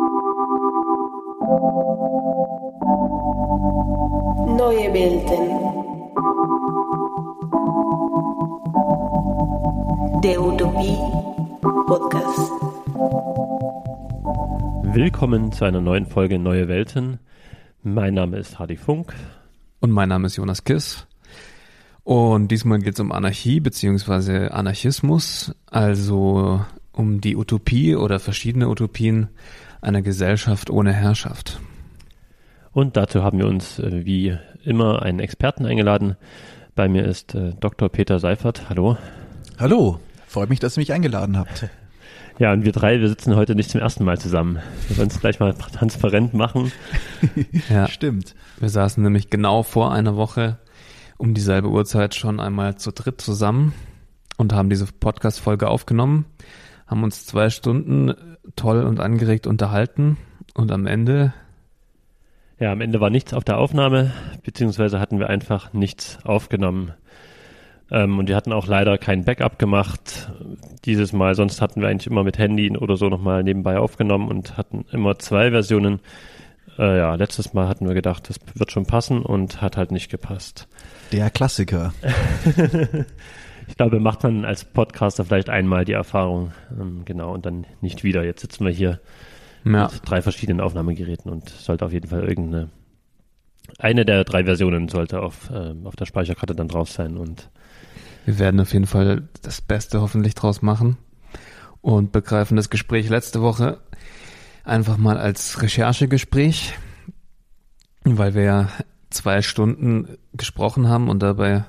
Neue Welten. Der Utopie Podcast. Willkommen zu einer neuen Folge Neue Welten. Mein Name ist Hardy Funk. Und mein Name ist Jonas Kiss. Und diesmal geht es um Anarchie beziehungsweise Anarchismus, also um die Utopie oder verschiedene Utopien einer Gesellschaft ohne Herrschaft. Und dazu haben wir uns äh, wie immer einen Experten eingeladen. Bei mir ist äh, Dr. Peter Seifert. Hallo. Hallo, freut mich, dass ihr mich eingeladen habt. Ja, und wir drei, wir sitzen heute nicht zum ersten Mal zusammen. Wir wollen es gleich mal transparent machen. ja, stimmt. Wir saßen nämlich genau vor einer Woche um dieselbe Uhrzeit schon einmal zu dritt zusammen und haben diese Podcast-Folge aufgenommen, haben uns zwei Stunden toll und angeregt unterhalten und am Ende ja, am Ende war nichts auf der Aufnahme, beziehungsweise hatten wir einfach nichts aufgenommen. Ähm, und wir hatten auch leider kein Backup gemacht dieses Mal. Sonst hatten wir eigentlich immer mit Handy oder so nochmal nebenbei aufgenommen und hatten immer zwei Versionen. Äh, ja, letztes Mal hatten wir gedacht, das wird schon passen und hat halt nicht gepasst. Der Klassiker. ich glaube, macht man als Podcaster vielleicht einmal die Erfahrung, ähm, genau, und dann nicht wieder. Jetzt sitzen wir hier ja. mit drei verschiedenen Aufnahmegeräten und sollte auf jeden Fall irgendeine eine der drei Versionen sollte auf, äh, auf der Speicherkarte dann drauf sein und wir werden auf jeden Fall das Beste hoffentlich draus machen und begreifen das Gespräch letzte Woche einfach mal als Recherchegespräch, weil wir ja zwei Stunden gesprochen haben und dabei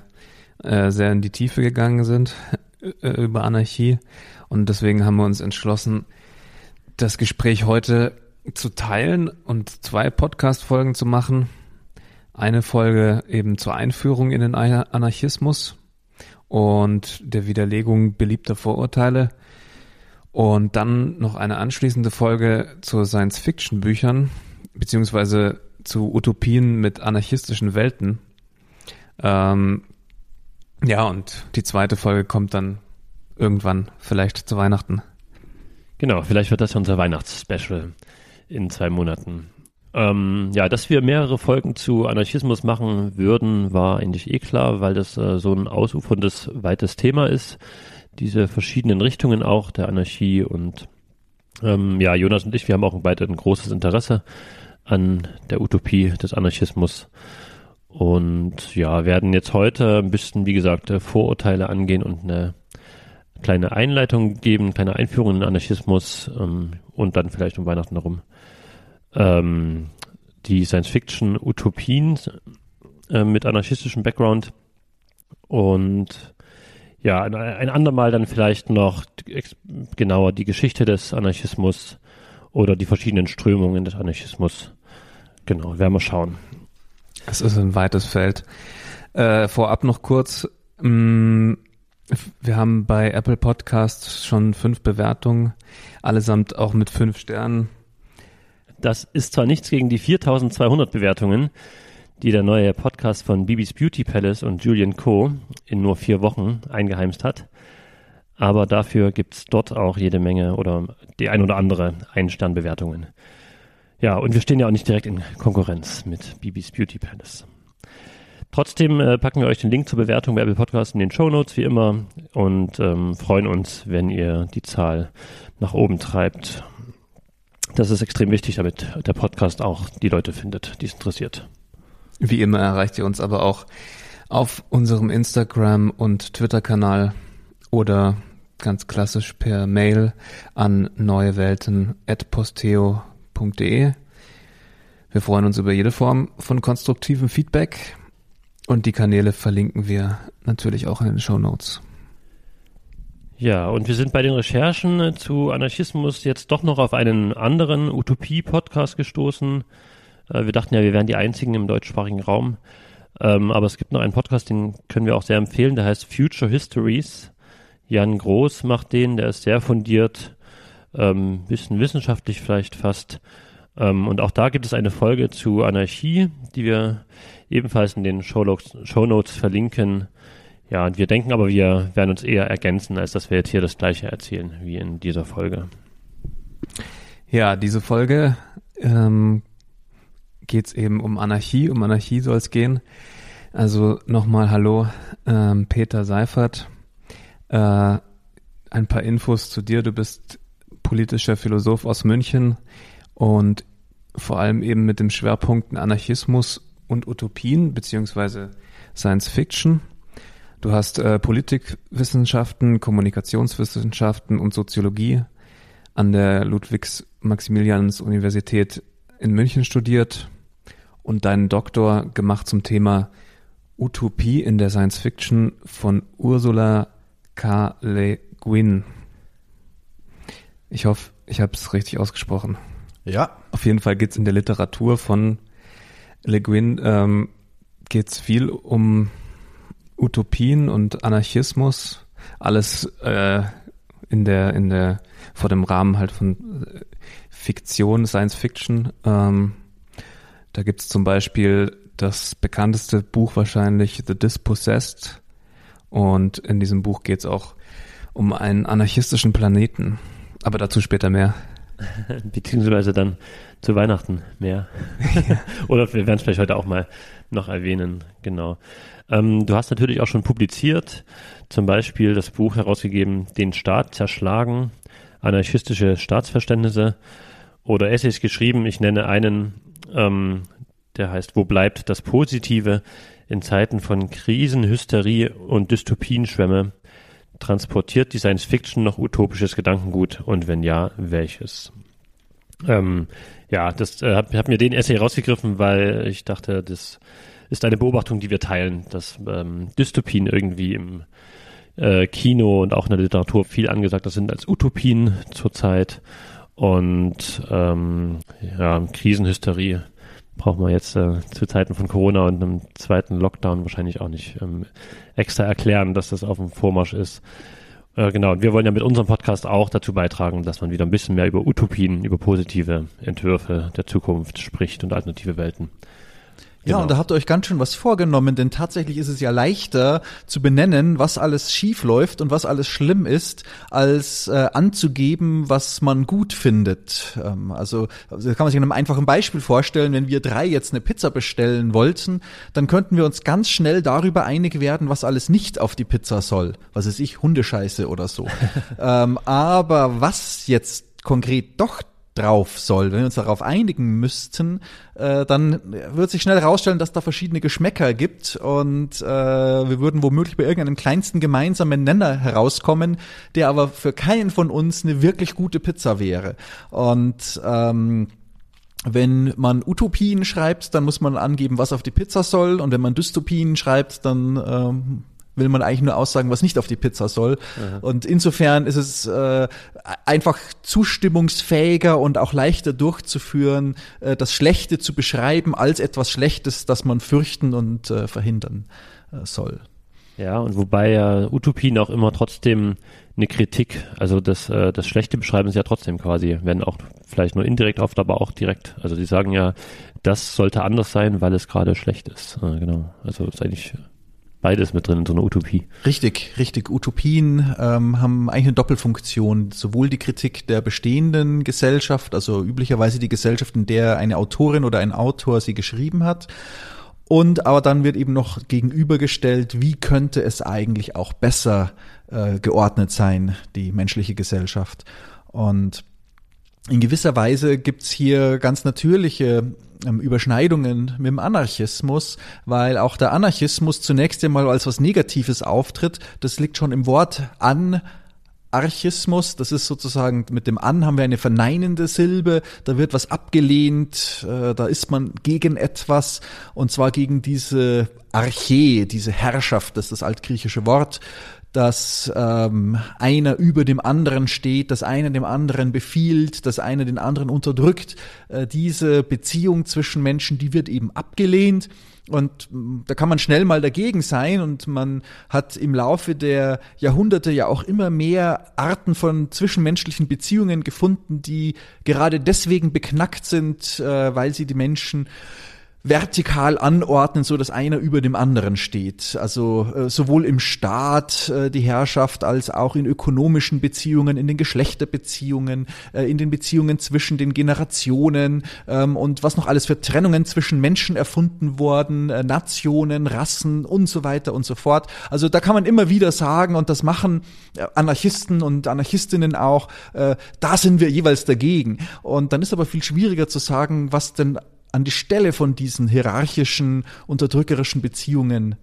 äh, sehr in die Tiefe gegangen sind äh, über Anarchie und deswegen haben wir uns entschlossen, das Gespräch heute zu teilen und zwei Podcast-Folgen zu machen. Eine Folge eben zur Einführung in den Anarchismus und der Widerlegung beliebter Vorurteile. Und dann noch eine anschließende Folge zu Science-Fiction-Büchern, beziehungsweise zu Utopien mit anarchistischen Welten. Ähm, ja, und die zweite Folge kommt dann irgendwann, vielleicht zu Weihnachten. Genau, vielleicht wird das unser Weihnachtsspecial in zwei Monaten. Ähm, ja, dass wir mehrere Folgen zu Anarchismus machen würden, war eigentlich eh klar, weil das äh, so ein ausuferndes, weites Thema ist. Diese verschiedenen Richtungen auch der Anarchie und ähm, ja, Jonas und ich, wir haben auch beide ein großes Interesse an der Utopie des Anarchismus und ja, werden jetzt heute ein bisschen, wie gesagt, äh, Vorurteile angehen und eine kleine Einleitung geben, kleine Einführung in den Anarchismus ähm, und dann vielleicht um Weihnachten herum ähm, die Science-Fiction-Utopien äh, mit anarchistischem Background und ja, ein, ein andermal dann vielleicht noch genauer die Geschichte des Anarchismus oder die verschiedenen Strömungen des Anarchismus. Genau, werden wir schauen. Es ist ein weites Feld. Äh, vorab noch kurz, mh, mm, wir haben bei Apple Podcasts schon fünf Bewertungen, allesamt auch mit fünf Sternen. Das ist zwar nichts gegen die 4200 Bewertungen, die der neue Podcast von Bibis Beauty Palace und Julian Co. in nur vier Wochen eingeheimst hat. Aber dafür gibt's dort auch jede Menge oder die ein oder andere Ein-Stern-Bewertungen. Ja, und wir stehen ja auch nicht direkt in Konkurrenz mit Bibis Beauty Palace. Trotzdem äh, packen wir euch den Link zur Bewertung bei Apple Podcast in den Show Notes wie immer und ähm, freuen uns, wenn ihr die Zahl nach oben treibt. Das ist extrem wichtig, damit der Podcast auch die Leute findet, die es interessiert. Wie immer erreicht ihr uns aber auch auf unserem Instagram und Twitter-Kanal oder ganz klassisch per Mail an neuewelten.posteo.de. Wir freuen uns über jede Form von konstruktivem Feedback und die Kanäle verlinken wir natürlich auch in den Show Notes. Ja, und wir sind bei den Recherchen zu Anarchismus jetzt doch noch auf einen anderen Utopie-Podcast gestoßen. Äh, wir dachten ja, wir wären die einzigen im deutschsprachigen Raum. Ähm, aber es gibt noch einen Podcast, den können wir auch sehr empfehlen, der heißt Future Histories. Jan Groß macht den, der ist sehr fundiert, ähm, bisschen wissenschaftlich vielleicht fast. Ähm, und auch da gibt es eine Folge zu Anarchie, die wir ebenfalls in den Show Notes verlinken. Ja, und wir denken aber, wir werden uns eher ergänzen, als dass wir jetzt hier das Gleiche erzählen wie in dieser Folge. Ja, diese Folge ähm, geht es eben um Anarchie. Um Anarchie soll es gehen. Also nochmal Hallo, ähm, Peter Seifert. Äh, ein paar Infos zu dir. Du bist politischer Philosoph aus München und vor allem eben mit dem Schwerpunkt Anarchismus und Utopien beziehungsweise Science Fiction. Du hast äh, Politikwissenschaften, Kommunikationswissenschaften und Soziologie an der Ludwigs-Maximilians-Universität in München studiert und deinen Doktor gemacht zum Thema Utopie in der Science Fiction von Ursula K. Le Guin. Ich hoffe, ich habe es richtig ausgesprochen. Ja. Auf jeden Fall geht es in der Literatur von Le Guin ähm, geht es viel um Utopien und Anarchismus. Alles äh, in der in der vor dem Rahmen halt von äh, Fiktion, Science Fiction. Ähm, da gibt es zum Beispiel das bekannteste Buch wahrscheinlich The Dispossessed. Und in diesem Buch geht es auch um einen anarchistischen Planeten. Aber dazu später mehr. Beziehungsweise dann zu Weihnachten mehr. Oder wir werden es vielleicht heute auch mal noch erwähnen, genau. Ähm, du hast natürlich auch schon publiziert, zum Beispiel das Buch herausgegeben, Den Staat zerschlagen, anarchistische Staatsverständnisse oder Essays geschrieben. Ich nenne einen, ähm, der heißt Wo bleibt das Positive in Zeiten von Krisen, Hysterie und Dystopienschwämme? Transportiert die Science Fiction noch utopisches Gedankengut und wenn ja, welches? Ähm, ja, das äh, habe hab mir den Essay rausgegriffen, weil ich dachte, das ist eine Beobachtung, die wir teilen, dass ähm, Dystopien irgendwie im äh, Kino und auch in der Literatur viel angesagt sind als Utopien zurzeit. Und ähm, ja, Krisenhysterie braucht man jetzt äh, zu Zeiten von Corona und einem zweiten Lockdown wahrscheinlich auch nicht ähm, extra erklären, dass das auf dem Vormarsch ist. Äh, genau, und wir wollen ja mit unserem Podcast auch dazu beitragen, dass man wieder ein bisschen mehr über Utopien, über positive Entwürfe der Zukunft spricht und alternative Welten. Ja, Genau. und da habt ihr euch ganz schön was vorgenommen, denn tatsächlich ist es ja leichter zu benennen, was alles schief läuft und was alles schlimm ist, als äh, anzugeben, was man gut findet. Ähm, also, also das kann man sich an einem einfachen Beispiel vorstellen, wenn wir drei jetzt eine Pizza bestellen wollten, dann könnten wir uns ganz schnell darüber einig werden, was alles nicht auf die Pizza soll. Was ist ich, Hundescheiße oder so. ähm, aber was jetzt konkret doch drauf soll, wenn wir uns darauf einigen müssten, äh, dann wird sich schnell herausstellen, dass da verschiedene Geschmäcker gibt und äh, wir würden womöglich bei irgendeinem kleinsten gemeinsamen Nenner herauskommen, der aber für keinen von uns eine wirklich gute Pizza wäre. Und ähm, wenn man Utopien schreibt, dann muss man angeben, was auf die Pizza soll. Und wenn man Dystopien schreibt, dann ähm, will man eigentlich nur aussagen, was nicht auf die Pizza soll. Und insofern ist es äh, einfach zustimmungsfähiger und auch leichter durchzuführen, äh, das Schlechte zu beschreiben als etwas Schlechtes, das man fürchten und äh, verhindern äh, soll. Ja, und wobei ja Utopien auch immer trotzdem eine Kritik, also das, äh, das Schlechte beschreiben sie ja trotzdem quasi, wenn auch vielleicht nur indirekt oft, aber auch direkt. Also sie sagen ja, das sollte anders sein, weil es gerade schlecht ist. Äh, genau. Also ist eigentlich beides mit drin in so einer Utopie. Richtig, richtig. Utopien ähm, haben eigentlich eine Doppelfunktion. Sowohl die Kritik der bestehenden Gesellschaft, also üblicherweise die Gesellschaft, in der eine Autorin oder ein Autor sie geschrieben hat. Und aber dann wird eben noch gegenübergestellt, wie könnte es eigentlich auch besser äh, geordnet sein, die menschliche Gesellschaft. Und in gewisser Weise gibt's hier ganz natürliche ähm, Überschneidungen mit dem Anarchismus, weil auch der Anarchismus zunächst einmal als was Negatives auftritt. Das liegt schon im Wort an. Archismus, das ist sozusagen mit dem An haben wir eine verneinende Silbe, da wird was abgelehnt, äh, da ist man gegen etwas und zwar gegen diese Arche, diese Herrschaft, das ist das altgriechische Wort, dass ähm, einer über dem anderen steht, dass einer dem anderen befiehlt, dass einer den anderen unterdrückt. Äh, diese Beziehung zwischen Menschen, die wird eben abgelehnt. Und mh, da kann man schnell mal dagegen sein und man hat im Laufe der Jahrhunderte ja auch immer mehr Arten von zwischenmenschlichen Beziehungen gefunden, die gerade deswegen beknackt sind, äh, weil sie die Menschen vertikal anordnen, so dass einer über dem anderen steht. Also äh, sowohl im Staat äh, die Herrschaft als auch in ökonomischen Beziehungen, in den Geschlechterbeziehungen, äh, in den Beziehungen zwischen den Generationen ähm, und was noch alles für Trennungen zwischen Menschen erfunden worden, äh, Nationen, Rassen und so weiter und so fort. Also da kann man immer wieder sagen und das machen äh, Anarchisten und Anarchistinnen auch, äh, da sind wir jeweils dagegen. Und dann ist aber viel schwieriger zu sagen, was denn an die Stelle von diesen hierarchischen, unterdrückerischen Beziehungen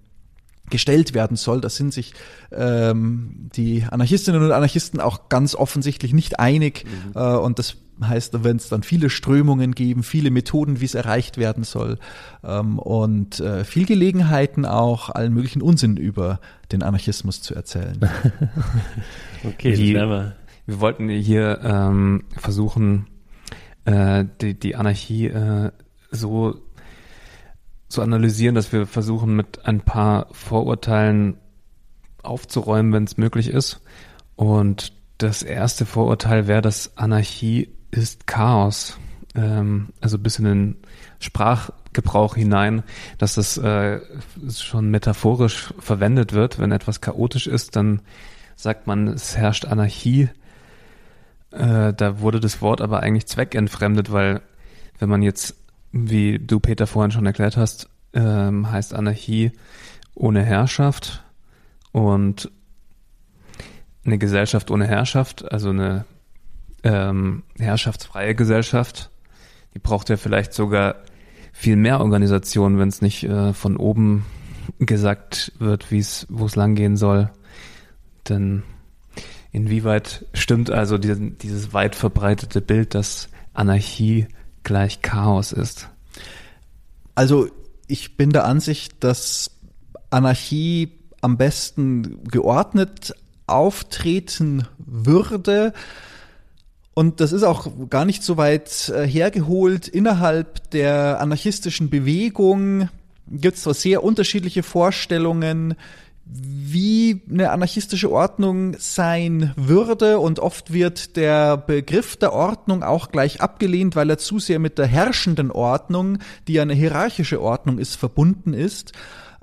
gestellt werden soll. Da sind sich ähm, die Anarchistinnen und Anarchisten auch ganz offensichtlich nicht einig. Mhm. Äh, und das heißt, da werden es dann viele Strömungen geben, viele Methoden, wie es erreicht werden soll. Ähm, und äh, viel Gelegenheiten auch, allen möglichen Unsinn über den Anarchismus zu erzählen. okay, die, wir. wir wollten hier ähm, versuchen, äh, die, die Anarchie äh, so zu analysieren, dass wir versuchen, mit ein paar Vorurteilen aufzuräumen, wenn es möglich ist. Und das erste Vorurteil wäre, dass Anarchie ist Chaos. Ähm, also bis in den Sprachgebrauch hinein, dass das äh, schon metaphorisch verwendet wird. Wenn etwas chaotisch ist, dann sagt man, es herrscht Anarchie. Äh, da wurde das Wort aber eigentlich zweckentfremdet, weil wenn man jetzt wie du Peter vorhin schon erklärt hast, ähm, heißt Anarchie ohne Herrschaft und eine Gesellschaft ohne Herrschaft, also eine ähm, herrschaftsfreie Gesellschaft, die braucht ja vielleicht sogar viel mehr Organisationen, wenn es nicht äh, von oben gesagt wird, wie es, wo es langgehen soll. Denn inwieweit stimmt also die, dieses weit verbreitete Bild, dass Anarchie gleich Chaos ist? Also ich bin der Ansicht, dass Anarchie am besten geordnet auftreten würde. Und das ist auch gar nicht so weit äh, hergeholt. Innerhalb der anarchistischen Bewegung gibt es zwar sehr unterschiedliche Vorstellungen, wie eine anarchistische Ordnung sein würde. Und oft wird der Begriff der Ordnung auch gleich abgelehnt, weil er zu sehr mit der herrschenden Ordnung, die ja eine hierarchische Ordnung ist, verbunden ist.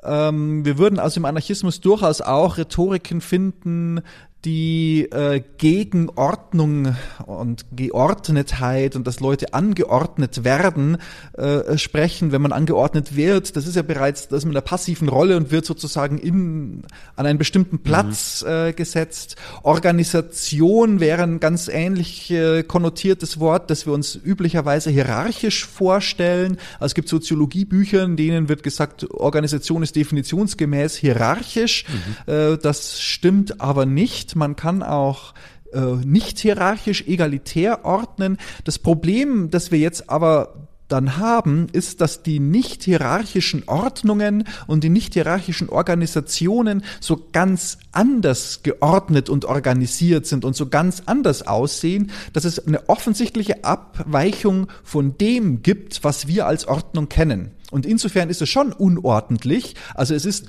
Ähm, wir würden also im Anarchismus durchaus auch Rhetoriken finden, die äh, gegen Ordnung und Geordnetheit und dass Leute angeordnet werden äh, sprechen, wenn man angeordnet wird. Das ist ja bereits, das ist mit einer passiven Rolle und wird sozusagen in, an einen bestimmten Platz mhm. äh, gesetzt. Organisation wäre ein ganz ähnlich äh, konnotiertes Wort, das wir uns üblicherweise hierarchisch vorstellen. Also es gibt Soziologiebücher, in denen wird gesagt, Organisation ist definitionsgemäß hierarchisch. Mhm. Äh, das stimmt aber nicht man kann auch äh, nicht hierarchisch egalitär ordnen. Das Problem, das wir jetzt aber dann haben, ist, dass die nicht hierarchischen Ordnungen und die nicht hierarchischen Organisationen so ganz anders geordnet und organisiert sind und so ganz anders aussehen, dass es eine offensichtliche Abweichung von dem gibt, was wir als Ordnung kennen. Und insofern ist es schon unordentlich. Also es ist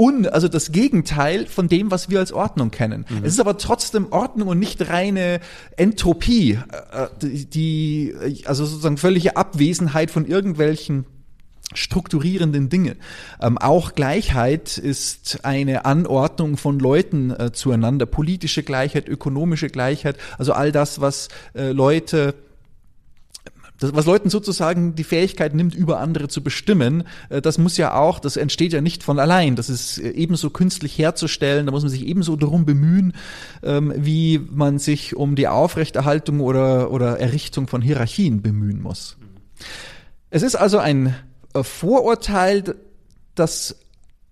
un, also das Gegenteil von dem, was wir als Ordnung kennen. Mhm. Es ist aber trotzdem Ordnung und nicht reine Entropie, äh, die, also sozusagen völlige Abwesenheit von irgendwelchen strukturierenden Dinge. Ähm, auch Gleichheit ist eine Anordnung von Leuten äh, zueinander, politische Gleichheit, ökonomische Gleichheit, also all das, was äh, Leute das, was Leuten sozusagen die Fähigkeit nimmt, über andere zu bestimmen, äh, das muss ja auch, das entsteht ja nicht von allein. Das ist äh, ebenso künstlich herzustellen. Da muss man sich ebenso darum bemühen, ähm, wie man sich um die Aufrechterhaltung oder, oder Errichtung von Hierarchien bemühen muss. Es ist also ein äh, Vorurteil, das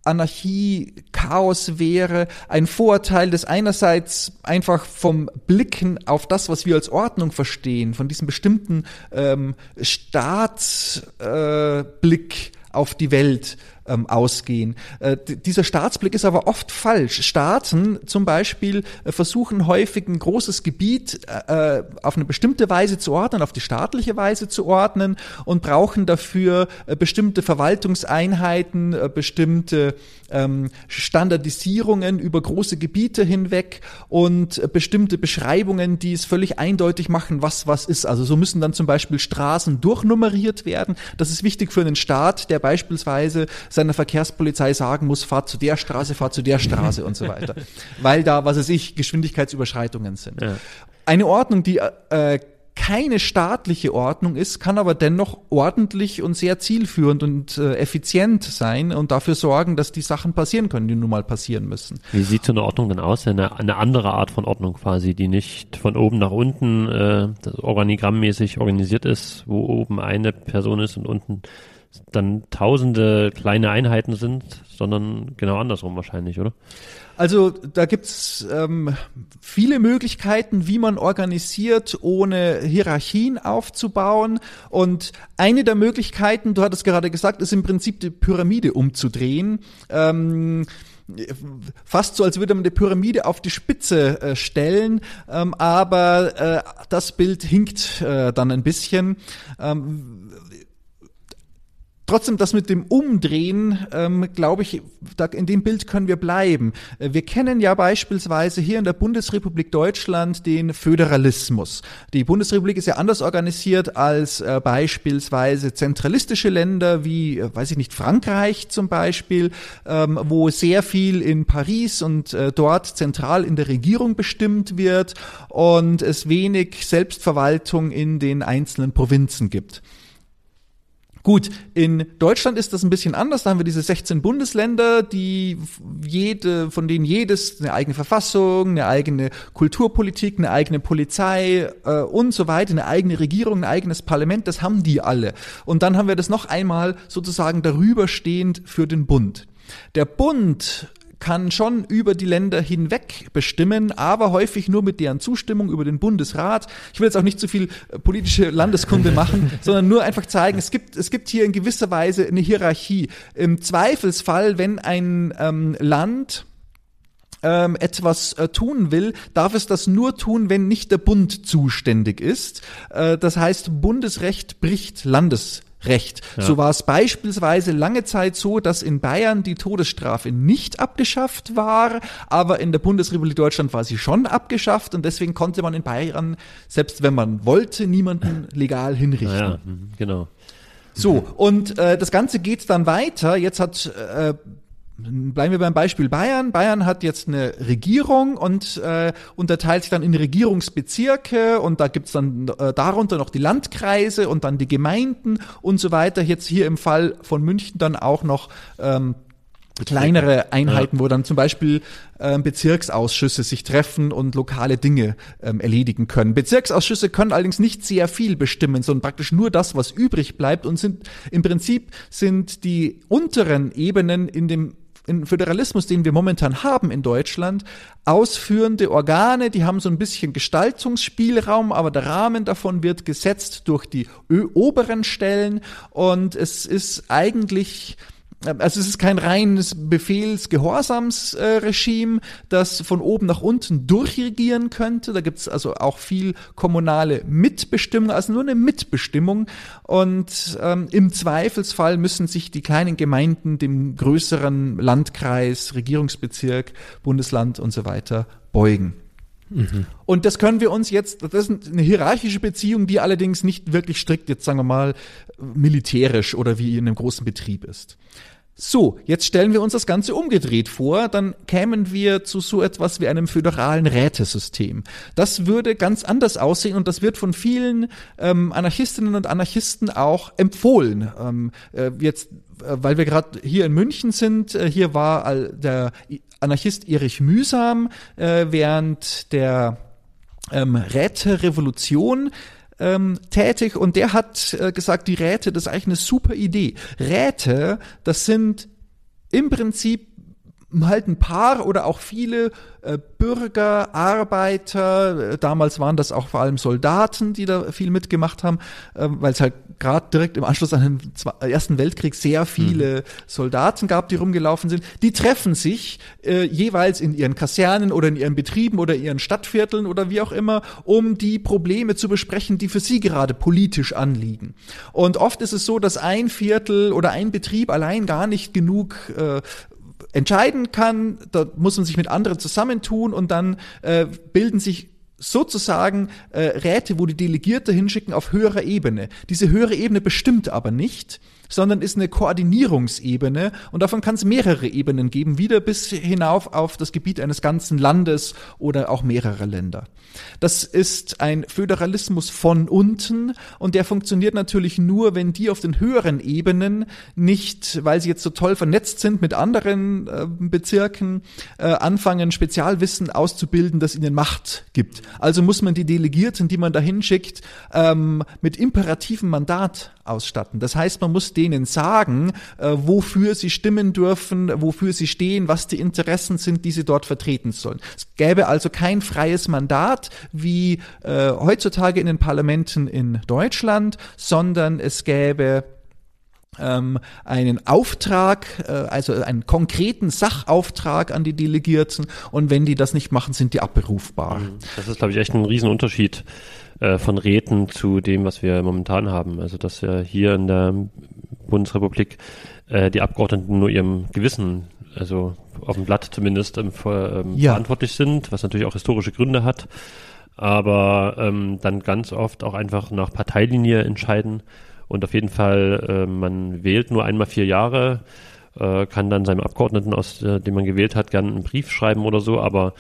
Anarchie, Chaos wäre, ein Vorurteil, das einerseits einfach vom Blicken auf das, was wir als Ordnung verstehen, von diesem bestimmten ähm, Staatsblick äh, auf die Welt ähm, ausgehen. Äh, dieser Staatsblick ist aber oft falsch. Staaten zum Beispiel äh, versuchen häufig ein großes Gebiet äh, auf eine bestimmte Weise zu ordnen, auf die staatliche Weise zu ordnen und brauchen dafür äh, bestimmte Verwaltungseinheiten, äh, bestimmte ähm, Standardisierungen über große Gebiete hinweg und äh, bestimmte Beschreibungen, die es völlig eindeutig machen, was was ist. Also so müssen dann zum Beispiel Straßen durchnummeriert werden. Das ist wichtig für einen Staat, der beispielsweise seiner Verkehrspolizei sagen muss, fahrt zu der Straße, fahrt zu der Straße und so weiter. Weil da, was weiß ich, Geschwindigkeitsüberschreitungen sind. Ja. Eine Ordnung, die äh, keine staatliche Ordnung ist, kann aber dennoch ordentlich und sehr zielführend und äh, effizient sein und dafür sorgen, dass die Sachen passieren können, die nun mal passieren müssen. Wie sieht so eine Ordnung denn aus? Eine, eine andere Art von Ordnung quasi, die nicht von oben nach unten äh, organigrammmäßig organisiert ist, wo oben eine Person ist und unten dann tausende kleine Einheiten sind, sondern genau andersrum wahrscheinlich, oder? Also da gibt's ähm, viele Möglichkeiten, wie man organisiert, ohne Hierarchien aufzubauen. Und eine der Möglichkeiten, du hattest gerade gesagt, ist im Prinzip die Pyramide umzudrehen. Ähm, fast so, als würde man die Pyramide auf die Spitze äh, stellen, ähm, aber äh, das Bild hinkt äh, dann ein bisschen. Ähm, Trotzdem, das mit dem Umdrehen, ähm, glaube ich, da, in dem Bild können wir bleiben. Äh, wir kennen ja beispielsweise hier in der Bundesrepublik Deutschland den Föderalismus. Die Bundesrepublik ist ja anders organisiert als äh, beispielsweise zentralistische Länder wie, äh, weiß ich nicht, Frankreich zum Beispiel, ähm, wo sehr viel in Paris und äh, dort zentral in der Regierung bestimmt wird und es wenig Selbstverwaltung in den einzelnen Provinzen gibt. Gut, in Deutschland ist das ein bisschen anders. Da haben wir diese 16 Bundesländer, die jede, von denen jedes eine eigene Verfassung, eine eigene Kulturpolitik, eine eigene Polizei äh, und so weiter, eine eigene Regierung, ein eigenes Parlament. Das haben die alle. Und dann haben wir das noch einmal sozusagen darüber stehend für den Bund. Der Bund kann schon über die Länder hinweg bestimmen, aber häufig nur mit deren Zustimmung über den Bundesrat. Ich will jetzt auch nicht zu viel äh, politische Landeskunde machen, sondern nur einfach zeigen, es gibt, es gibt hier in gewisser Weise eine Hierarchie. Im Zweifelsfall, wenn ein ähm, Land ähm, etwas äh, tun will, darf es das nur tun, wenn nicht der Bund zuständig ist. Äh, das heißt, Bundesrecht bricht Landesrecht. Recht. Ja. So war es beispielsweise lange Zeit so, dass in Bayern die Todesstrafe nicht abgeschafft war, aber in der Bundesrepublik Deutschland war sie schon abgeschafft und deswegen konnte man in Bayern, selbst wenn man wollte, niemanden legal hinrichten. Ja, mhm, genau. So, und äh, das Ganze geht dann weiter. Jetzt hat äh, Bleiben wir beim Beispiel Bayern. Bayern hat jetzt eine Regierung und äh, unterteilt sich dann in Regierungsbezirke und da gibt's dann äh, darunter noch die Landkreise und dann die Gemeinden und so weiter. Jetzt hier im Fall von München dann auch noch ähm, kleinere Einheiten, ja. wo dann zum Beispiel ähm, Bezirksausschüsse sich treffen und lokale Dinge ähm, erledigen können. Bezirksausschüsse können allerdings nicht sehr viel bestimmen, sondern praktisch nur das, was übrig bleibt und sind im Prinzip sind die unteren Ebenen in dem in Föderalismus, den wir momentan haben in Deutschland, ausführende Organe, die haben so ein bisschen Gestaltungsspielraum, aber der Rahmen davon wird gesetzt durch die oberen Stellen. Und es ist eigentlich also es ist kein reines Befehls-Gehorsamsregime, das von oben nach unten durchregieren könnte. Da gibt es also auch viel kommunale Mitbestimmung, also nur eine Mitbestimmung. Und ähm, im Zweifelsfall müssen sich die kleinen Gemeinden dem größeren Landkreis, Regierungsbezirk, Bundesland und so weiter beugen. Mhm. Und das können wir uns jetzt, das ist eine hierarchische Beziehung, die allerdings nicht wirklich strikt jetzt, sagen wir mal, militärisch oder wie in einem großen Betrieb ist. So, jetzt stellen wir uns das Ganze umgedreht vor, dann kämen wir zu so etwas wie einem föderalen Rätesystem. Das würde ganz anders aussehen und das wird von vielen ähm, Anarchistinnen und Anarchisten auch empfohlen. Ähm, äh, jetzt, äh, weil wir gerade hier in München sind, äh, hier war der Anarchist Erich Mühsam äh, während der ähm, Räterevolution ähm, tätig und der hat äh, gesagt, die Räte, das ist eigentlich eine super Idee. Räte, das sind im Prinzip halt ein paar oder auch viele äh, Bürger, Arbeiter, äh, damals waren das auch vor allem Soldaten, die da viel mitgemacht haben, äh, weil es halt gerade direkt im Anschluss an den Zwe Ersten Weltkrieg sehr viele mhm. Soldaten gab, die rumgelaufen sind. Die treffen sich äh, jeweils in ihren Kasernen oder in ihren Betrieben oder ihren Stadtvierteln oder wie auch immer, um die Probleme zu besprechen, die für sie gerade politisch anliegen. Und oft ist es so, dass ein Viertel oder ein Betrieb allein gar nicht genug äh, entscheiden kann. Da muss man sich mit anderen zusammentun und dann äh, bilden sich sozusagen äh, Räte, wo die Delegierte hinschicken auf höherer Ebene. Diese höhere Ebene bestimmt aber nicht, sondern ist eine Koordinierungsebene und davon kann es mehrere Ebenen geben, wieder bis hinauf auf das Gebiet eines ganzen Landes oder auch mehrerer Länder. Das ist ein Föderalismus von unten und der funktioniert natürlich nur, wenn die auf den höheren Ebenen nicht, weil sie jetzt so toll vernetzt sind mit anderen äh, Bezirken, äh, anfangen, Spezialwissen auszubilden, das ihnen Macht gibt. Also muss man die Delegierten, die man dahin schickt, ähm, mit imperativem Mandat ausstatten. Das heißt, man muss denen sagen, äh, wofür sie stimmen dürfen, wofür sie stehen, was die Interessen sind, die sie dort vertreten sollen. Es gäbe also kein freies Mandat wie äh, heutzutage in den Parlamenten in Deutschland, sondern es gäbe ähm, einen Auftrag, äh, also einen konkreten Sachauftrag an die Delegierten und wenn die das nicht machen, sind die abberufbar. Mhm. Das ist, glaube ich, echt ein Riesenunterschied äh, von Räten zu dem, was wir momentan haben. Also dass ja hier in der Bundesrepublik äh, die Abgeordneten nur ihrem Gewissen, also auf dem Blatt zumindest, ähm, ver, ähm, ja. verantwortlich sind, was natürlich auch historische Gründe hat, aber ähm, dann ganz oft auch einfach nach Parteilinie entscheiden und auf jeden Fall, äh, man wählt nur einmal vier Jahre, äh, kann dann seinem Abgeordneten, aus äh, dem man gewählt hat, gerne einen Brief schreiben oder so, aber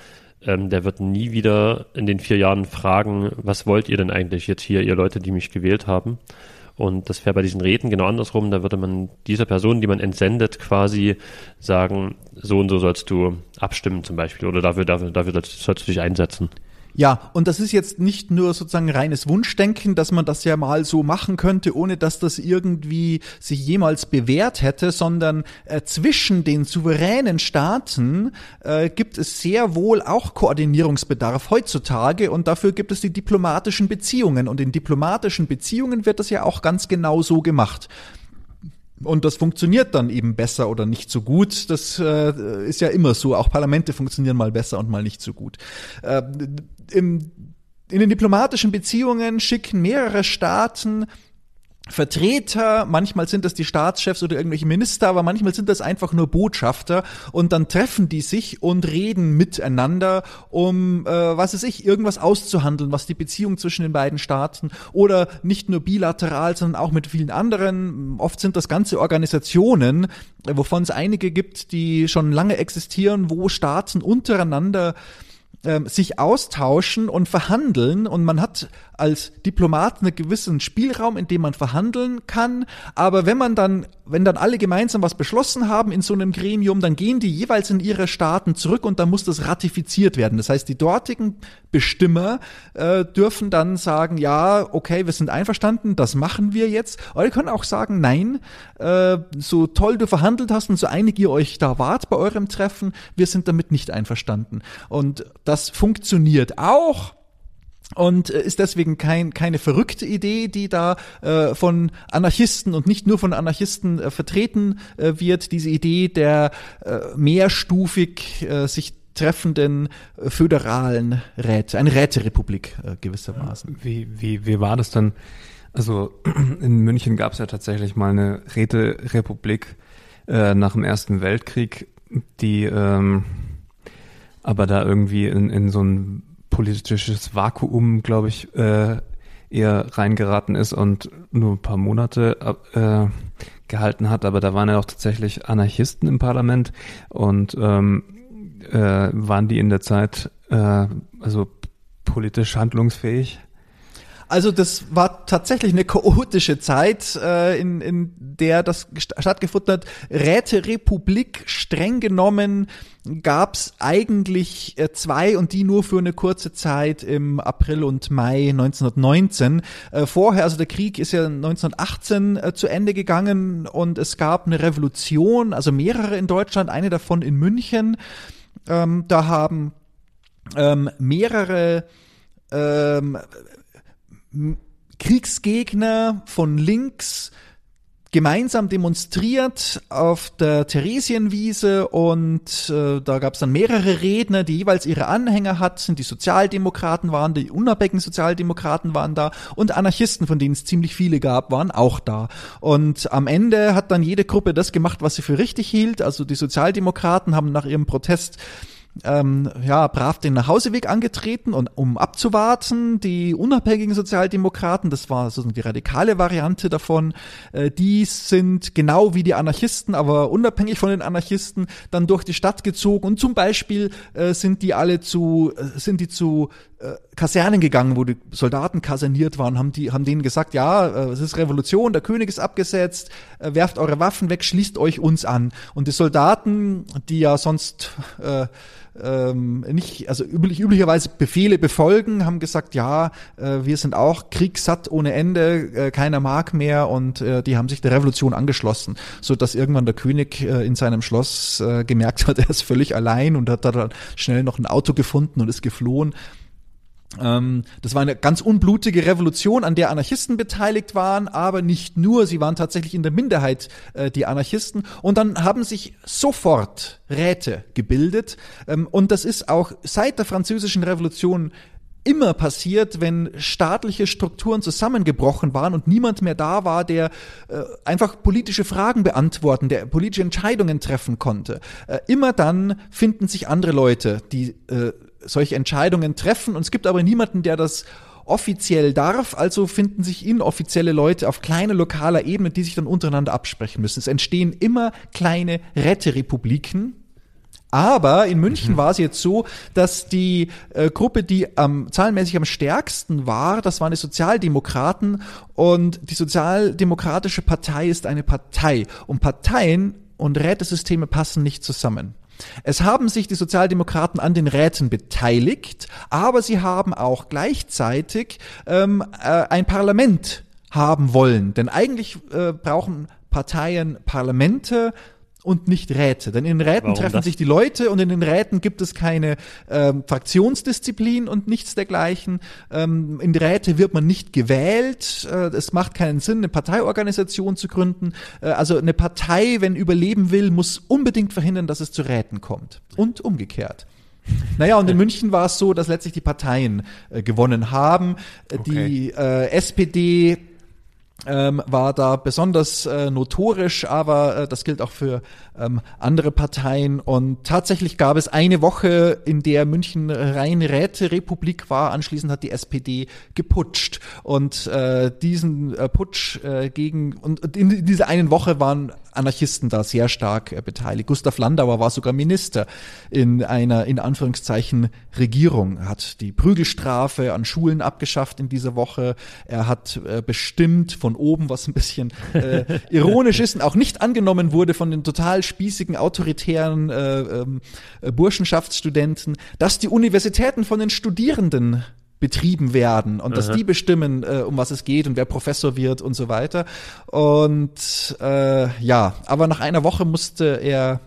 ähm, der wird nie wieder in den vier Jahren fragen, was wollt ihr denn eigentlich jetzt hier, ihr Leute, die mich gewählt haben? Und das wäre bei diesen Räten genau andersrum. Da würde man dieser Person, die man entsendet, quasi sagen, so und so sollst du abstimmen zum Beispiel oder dafür, dafür, dafür sollst du dich einsetzen. Ja, und das ist jetzt nicht nur sozusagen reines Wunschdenken, dass man das ja mal so machen könnte, ohne dass das irgendwie sich jemals bewährt hätte, sondern äh, zwischen den souveränen Staaten äh, gibt es sehr wohl auch Koordinierungsbedarf heutzutage und dafür gibt es die diplomatischen Beziehungen und in diplomatischen Beziehungen wird das ja auch ganz genau so gemacht. Und das funktioniert dann eben besser oder nicht so gut. Das äh, ist ja immer so. Auch Parlamente funktionieren mal besser und mal nicht so gut. Äh, im, in den diplomatischen Beziehungen schicken mehrere Staaten Vertreter, manchmal sind das die Staatschefs oder irgendwelche Minister, aber manchmal sind das einfach nur Botschafter und dann treffen die sich und reden miteinander, um, äh, was weiß ich, irgendwas auszuhandeln, was die Beziehung zwischen den beiden Staaten oder nicht nur bilateral, sondern auch mit vielen anderen, oft sind das ganze Organisationen, wovon es einige gibt, die schon lange existieren, wo Staaten untereinander ähm, sich austauschen und verhandeln und man hat als Diplomat einen gewissen Spielraum, in dem man verhandeln kann. Aber wenn man dann, wenn dann alle gemeinsam was beschlossen haben in so einem Gremium, dann gehen die jeweils in ihre Staaten zurück und dann muss das ratifiziert werden. Das heißt, die dortigen Bestimmer äh, dürfen dann sagen, ja, okay, wir sind einverstanden, das machen wir jetzt. Aber die können auch sagen, nein, äh, so toll du verhandelt hast und so einig ihr euch da wart bei eurem Treffen, wir sind damit nicht einverstanden. Und das funktioniert auch und äh, ist deswegen kein, keine verrückte Idee, die da äh, von Anarchisten und nicht nur von Anarchisten äh, vertreten äh, wird, diese Idee der äh, mehrstufig äh, sich treffenden föderalen Räte, eine Räterepublik gewissermaßen. Wie, wie, wie war das dann? Also in München gab es ja tatsächlich mal eine Räterepublik nach dem Ersten Weltkrieg, die ähm, aber da irgendwie in, in so ein politisches Vakuum, glaube ich, äh, eher reingeraten ist und nur ein paar Monate äh, gehalten hat. Aber da waren ja auch tatsächlich Anarchisten im Parlament und ähm, äh, waren die in der Zeit äh, also politisch handlungsfähig? Also das war tatsächlich eine chaotische Zeit, äh, in, in der das stattgefunden hat. Räterepublik streng genommen gab es eigentlich äh, zwei und die nur für eine kurze Zeit im April und Mai 1919. Äh, vorher, also der Krieg ist ja 1918 äh, zu Ende gegangen und es gab eine Revolution, also mehrere in Deutschland, eine davon in München. Ähm, da haben ähm, mehrere ähm, Kriegsgegner von links gemeinsam demonstriert auf der Theresienwiese und äh, da gab es dann mehrere Redner, die jeweils ihre Anhänger hatten. Die Sozialdemokraten waren, die unabhängigen Sozialdemokraten waren da und Anarchisten, von denen es ziemlich viele gab, waren auch da. Und am Ende hat dann jede Gruppe das gemacht, was sie für richtig hielt. Also die Sozialdemokraten haben nach ihrem Protest ähm, ja, brav den Nachhauseweg angetreten und um abzuwarten, die unabhängigen Sozialdemokraten, das war sozusagen die radikale Variante davon, äh, die sind genau wie die Anarchisten, aber unabhängig von den Anarchisten, dann durch die Stadt gezogen. Und zum Beispiel äh, sind die alle zu, äh, sind die zu Kasernen gegangen, wo die Soldaten kaserniert waren, haben die, haben denen gesagt, ja, äh, es ist Revolution, der König ist abgesetzt, äh, werft eure Waffen weg, schließt euch uns an. Und die Soldaten, die ja sonst äh, ähm, nicht, also üblich, üblicherweise Befehle befolgen, haben gesagt, ja, äh, wir sind auch kriegssatt ohne Ende, äh, keiner mag mehr und äh, die haben sich der Revolution angeschlossen, so dass irgendwann der König äh, in seinem Schloss äh, gemerkt hat, er ist völlig allein und hat dann schnell noch ein Auto gefunden und ist geflohen. Ähm, das war eine ganz unblutige Revolution, an der Anarchisten beteiligt waren, aber nicht nur, sie waren tatsächlich in der Minderheit, äh, die Anarchisten. Und dann haben sich sofort Räte gebildet. Ähm, und das ist auch seit der französischen Revolution immer passiert, wenn staatliche Strukturen zusammengebrochen waren und niemand mehr da war, der äh, einfach politische Fragen beantworten, der politische Entscheidungen treffen konnte. Äh, immer dann finden sich andere Leute, die äh, solche Entscheidungen treffen. Und es gibt aber niemanden, der das offiziell darf, also finden sich inoffizielle Leute auf kleiner lokaler Ebene, die sich dann untereinander absprechen müssen. Es entstehen immer kleine Räterepubliken, aber in München mhm. war es jetzt so, dass die äh, Gruppe, die ähm, zahlenmäßig am stärksten war, das waren die Sozialdemokraten und die Sozialdemokratische Partei ist eine Partei und Parteien und Rätesysteme passen nicht zusammen. Es haben sich die Sozialdemokraten an den Räten beteiligt, aber sie haben auch gleichzeitig ähm, äh, ein Parlament haben wollen. Denn eigentlich äh, brauchen Parteien Parlamente, und nicht Räte. Denn in den Räten Warum treffen das? sich die Leute und in den Räten gibt es keine ähm, Fraktionsdisziplin und nichts dergleichen. Ähm, in Räte wird man nicht gewählt. Äh, es macht keinen Sinn, eine Parteiorganisation zu gründen. Äh, also eine Partei, wenn überleben will, muss unbedingt verhindern, dass es zu Räten kommt. Und umgekehrt. Naja, und in München war es so, dass letztlich die Parteien äh, gewonnen haben. Okay. Die äh, SPD ähm, war da besonders äh, notorisch, aber äh, das gilt auch für ähm, andere Parteien. Und tatsächlich gab es eine Woche, in der München rein Räterepublik war. Anschließend hat die SPD geputscht. Und äh, diesen äh, Putsch äh, gegen und in, in dieser einen Woche waren Anarchisten da sehr stark äh, beteiligt. Gustav Landauer war sogar Minister in einer in Anführungszeichen Regierung, er hat die Prügelstrafe an Schulen abgeschafft in dieser Woche. Er hat äh, bestimmt von oben, was ein bisschen äh, ironisch ist und auch nicht angenommen wurde von den total spießigen, autoritären äh, äh, Burschenschaftsstudenten, dass die Universitäten von den Studierenden betrieben werden und Aha. dass die bestimmen, äh, um was es geht und wer Professor wird und so weiter. Und äh, ja, aber nach einer Woche musste er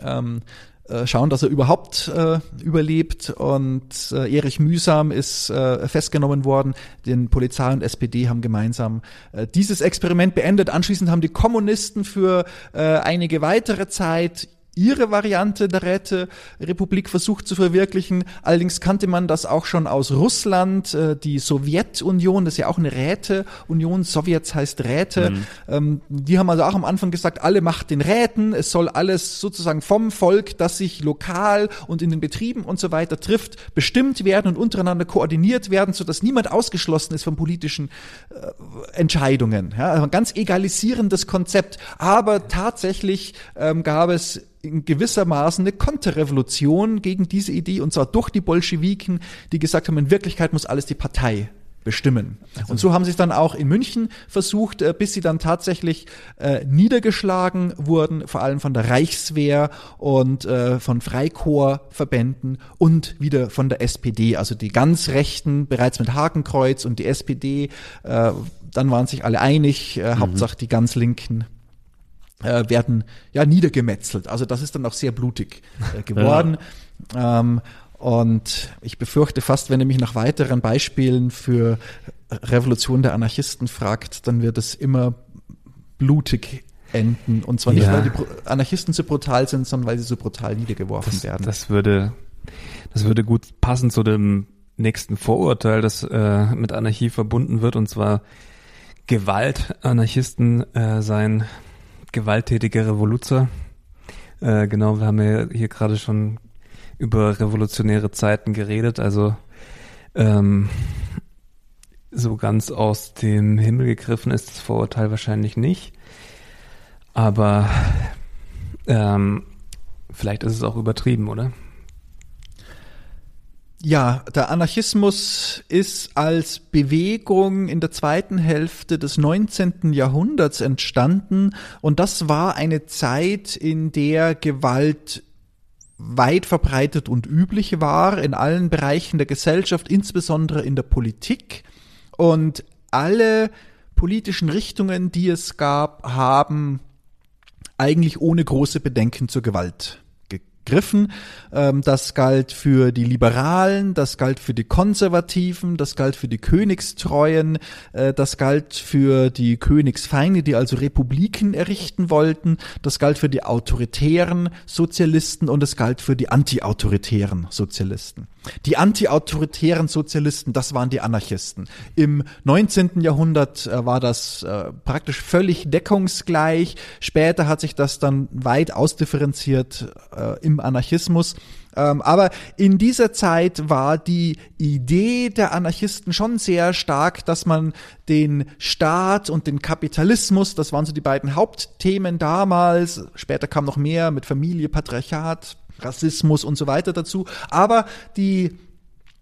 ähm, äh, schauen, dass er überhaupt äh, überlebt. Und äh, Erich Mühsam ist äh, festgenommen worden. Den Polizei und SPD haben gemeinsam äh, dieses Experiment beendet. Anschließend haben die Kommunisten für äh, einige weitere Zeit ihre Variante der Räterepublik versucht zu verwirklichen. Allerdings kannte man das auch schon aus Russland, äh, die Sowjetunion, das ist ja auch eine Räteunion, Sowjets heißt Räte. Mhm. Ähm, die haben also auch am Anfang gesagt, alle macht den Räten, es soll alles sozusagen vom Volk, das sich lokal und in den Betrieben und so weiter trifft, bestimmt werden und untereinander koordiniert werden, sodass niemand ausgeschlossen ist von politischen äh, Entscheidungen. Ja, also ein ganz egalisierendes Konzept. Aber tatsächlich ähm, gab es in gewissermaßen eine Konterrevolution gegen diese Idee und zwar durch die Bolschewiken, die gesagt haben, in Wirklichkeit muss alles die Partei bestimmen. Und so haben sie es dann auch in München versucht, äh, bis sie dann tatsächlich äh, niedergeschlagen wurden, vor allem von der Reichswehr und äh, von Freikorpsverbänden und wieder von der SPD, also die ganz Rechten bereits mit Hakenkreuz und die SPD, äh, dann waren sich alle einig, äh, Hauptsache die ganz Linken äh, werden ja niedergemetzelt. Also das ist dann auch sehr blutig äh, geworden. Ähm, und ich befürchte fast, wenn ihr mich nach weiteren Beispielen für Revolution der Anarchisten fragt, dann wird es immer blutig enden. Und zwar nicht, Ja. weil die Anarchisten so brutal sind, sondern weil sie so brutal niedergeworfen Das, werden. das würde, das würde gut passen zu dem nächsten Vorurteil, das äh, mit Anarchie verbunden wird, und zwar Gewalt. Anarchisten äh, seien gewalttätige Revoluzer. Äh, genau, wir haben ja hier gerade schon über revolutionäre Zeiten geredet, also ähm, so ganz aus dem Himmel gegriffen ist das Vorurteil wahrscheinlich nicht. Aber ähm, vielleicht ist es auch übertrieben, oder? Ja, der Anarchismus ist als Bewegung in der zweiten Hälfte des 19. Jahrhunderts entstanden und das war eine Zeit, in der Gewalt weit verbreitet und üblich war in allen Bereichen der Gesellschaft, insbesondere in der Politik. Und alle politischen Richtungen, die es gab, haben eigentlich ohne große Bedenken zur Gewalt gegriffen. Ähm, Das galt für die Liberalen, das galt für die Konservativen, das galt für die Königstreuen, äh, das galt für die Königsfeinde, die also Republiken errichten wollten, das galt für die autoritären Sozialisten und es galt für die antiautoritären Sozialisten. Die antiautoritären Sozialisten, das waren die Anarchisten. Im 19. Jahrhundert äh, war das äh, praktisch völlig deckungsgleich. Später hat sich das dann weit ausdifferenziert äh, im Anarchismus. Ähm, aber in dieser Zeit war die Idee der Anarchisten schon sehr stark, dass man den Staat und den Kapitalismus, das waren so die beiden Hauptthemen damals, später kam noch mehr mit Familie, Patriarchat, Rassismus und so weiter dazu. Aber die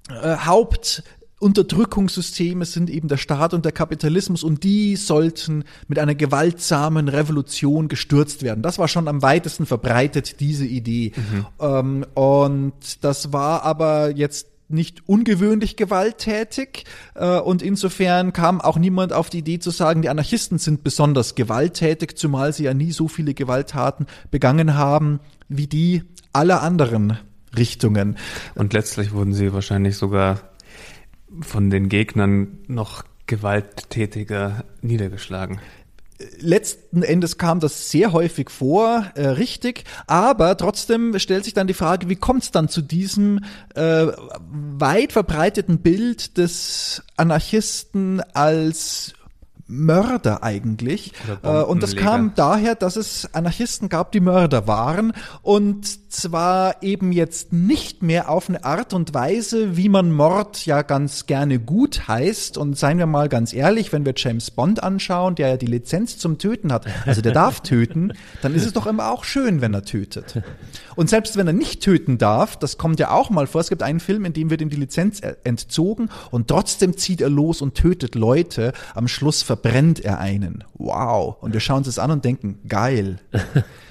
äh, Hauptunterdrückungssysteme sind eben der Staat und der Kapitalismus und die sollten mit einer gewaltsamen Revolution gestürzt werden. Das war schon am weitesten verbreitet, diese Idee. Ähm, und das war aber jetzt nicht ungewöhnlich gewalttätig äh, und insofern kam auch niemand auf die Idee zu sagen, die Anarchisten sind besonders gewalttätig, zumal sie ja nie so viele Gewalttaten begangen haben wie die aller anderen Richtungen. Und letztlich wurden sie wahrscheinlich sogar von den Gegnern noch gewalttätiger niedergeschlagen. letzten Endes kam das sehr häufig vor, äh, richtig, aber trotzdem stellt sich dann die Frage, wie kommt es dann zu diesem äh, weit verbreiteten Bild des Anarchisten als Mörder eigentlich. Äh, und das kam daher, dass es Anarchisten gab, die Mörder waren. Und zwar eben jetzt nicht mehr auf eine Art und Weise, wie man Mord ja ganz gerne gut heißt. Und seien wir mal ganz ehrlich, wenn wir James Bond anschauen, der ja die Lizenz zum Töten hat, also der darf töten, dann ist es doch immer auch schön, wenn er tötet. Und selbst wenn er nicht töten darf, das kommt ja auch mal vor, es gibt einen Film, in dem wird ihm die Lizenz entzogen und trotzdem zieht er los und tötet Leute. Am Schluss verbrennt er einen. Wow. Und wir schauen uns das an und denken, geil.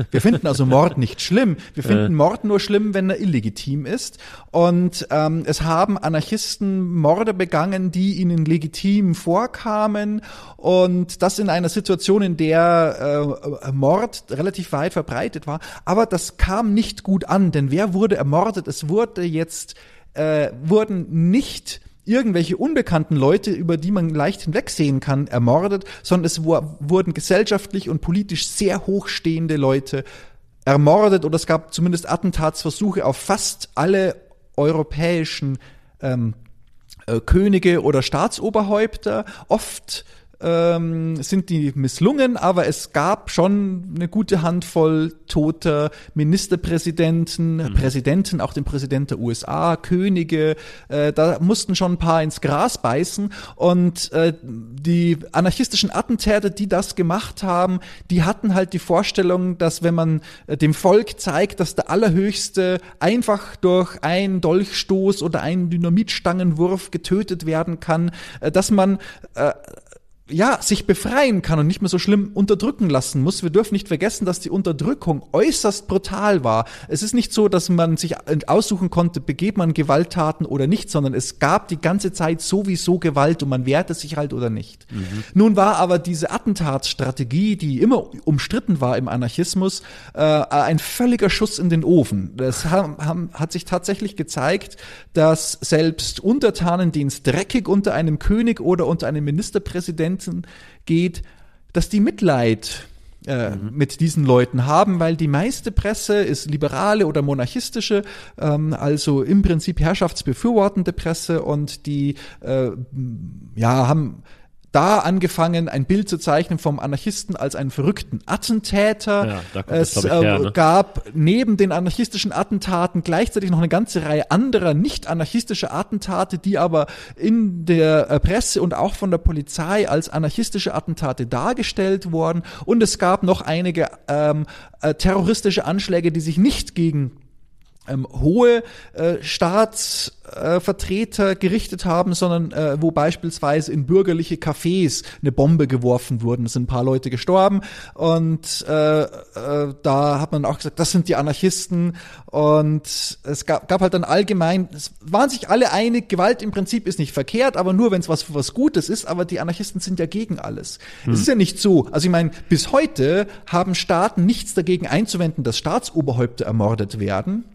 Wir finden also Mord nicht schlimm. Wir finden Mord nur schlimm, wenn er illegitim ist. Und ähm, es haben Anarchisten Morde begangen, die ihnen legitim vorkamen. Und das in einer Situation, in der äh, Mord relativ weit verbreitet war. Aber das kam nicht gut an, denn wer wurde ermordet? Es wurde jetzt, äh, wurden nicht irgendwelche unbekannten Leute, über die man leicht hinwegsehen kann, ermordet, sondern es wu- wurden gesellschaftlich und politisch sehr hochstehende Leute ermordet oder es gab zumindest Attentatsversuche auf fast alle europäischen ähm, äh, Könige oder Staatsoberhäupter, oft ähm, sind die misslungen, aber es gab schon eine gute Handvoll toter Ministerpräsidenten, mhm. Präsidenten, auch den Präsident der USA, Könige, äh, da mussten schon ein paar ins Gras beißen und äh, die anarchistischen Attentäter, die das gemacht haben, die hatten halt die Vorstellung, dass wenn man äh, dem Volk zeigt, dass der Allerhöchste einfach durch einen Dolchstoß oder einen Dynamitstangenwurf getötet werden kann, äh, dass man äh, ja, sich befreien kann und nicht mehr so schlimm unterdrücken lassen muss. Wir dürfen nicht vergessen, dass die Unterdrückung äußerst brutal war. Es ist nicht so, dass man sich aussuchen konnte, begeht man Gewalttaten oder nicht, sondern es gab die ganze Zeit sowieso Gewalt und man wehrte sich halt oder nicht. Mhm. Nun war aber diese Attentatsstrategie, die immer umstritten war im Anarchismus, äh, ein völliger Schuss in den Ofen. Das haben, haben, hat sich tatsächlich gezeigt, dass selbst Untertanen, denen es dreckig unter einem König oder unter einem Ministerpräsidenten Grenzen geht, dass die Mitleid äh, mhm. mit diesen Leuten haben, weil die meiste Presse ist liberale oder monarchistische, ähm, also im Prinzip herrschaftsbefürwortende Presse und die äh, ja haben da angefangen, ein Bild zu zeichnen vom Anarchisten als einen verrückten Attentäter. Ja, es äh, her, ne? gab neben den anarchistischen Attentaten gleichzeitig noch eine ganze Reihe anderer nicht anarchistischer Attentate, die aber in der äh, Presse und auch von der Polizei als anarchistische Attentate dargestellt wurden. Und es gab noch einige ähm, äh, terroristische Anschläge, die sich nicht gegen ähm, hohe äh, Staatsvertreter äh, gerichtet haben, sondern äh, wo beispielsweise in bürgerliche Cafés eine Bombe geworfen wurden. Es sind ein paar Leute gestorben und äh, äh, da hat man auch gesagt, das sind die Anarchisten und es gab, gab halt dann allgemein, es waren sich alle einig, Gewalt im Prinzip ist nicht verkehrt, aber nur wenn es was für was Gutes ist, aber die Anarchisten sind ja gegen alles. Hm. Es ist ja nicht so, also ich meine, bis heute haben Staaten nichts dagegen einzuwenden, dass Staatsoberhäupter ermordet werden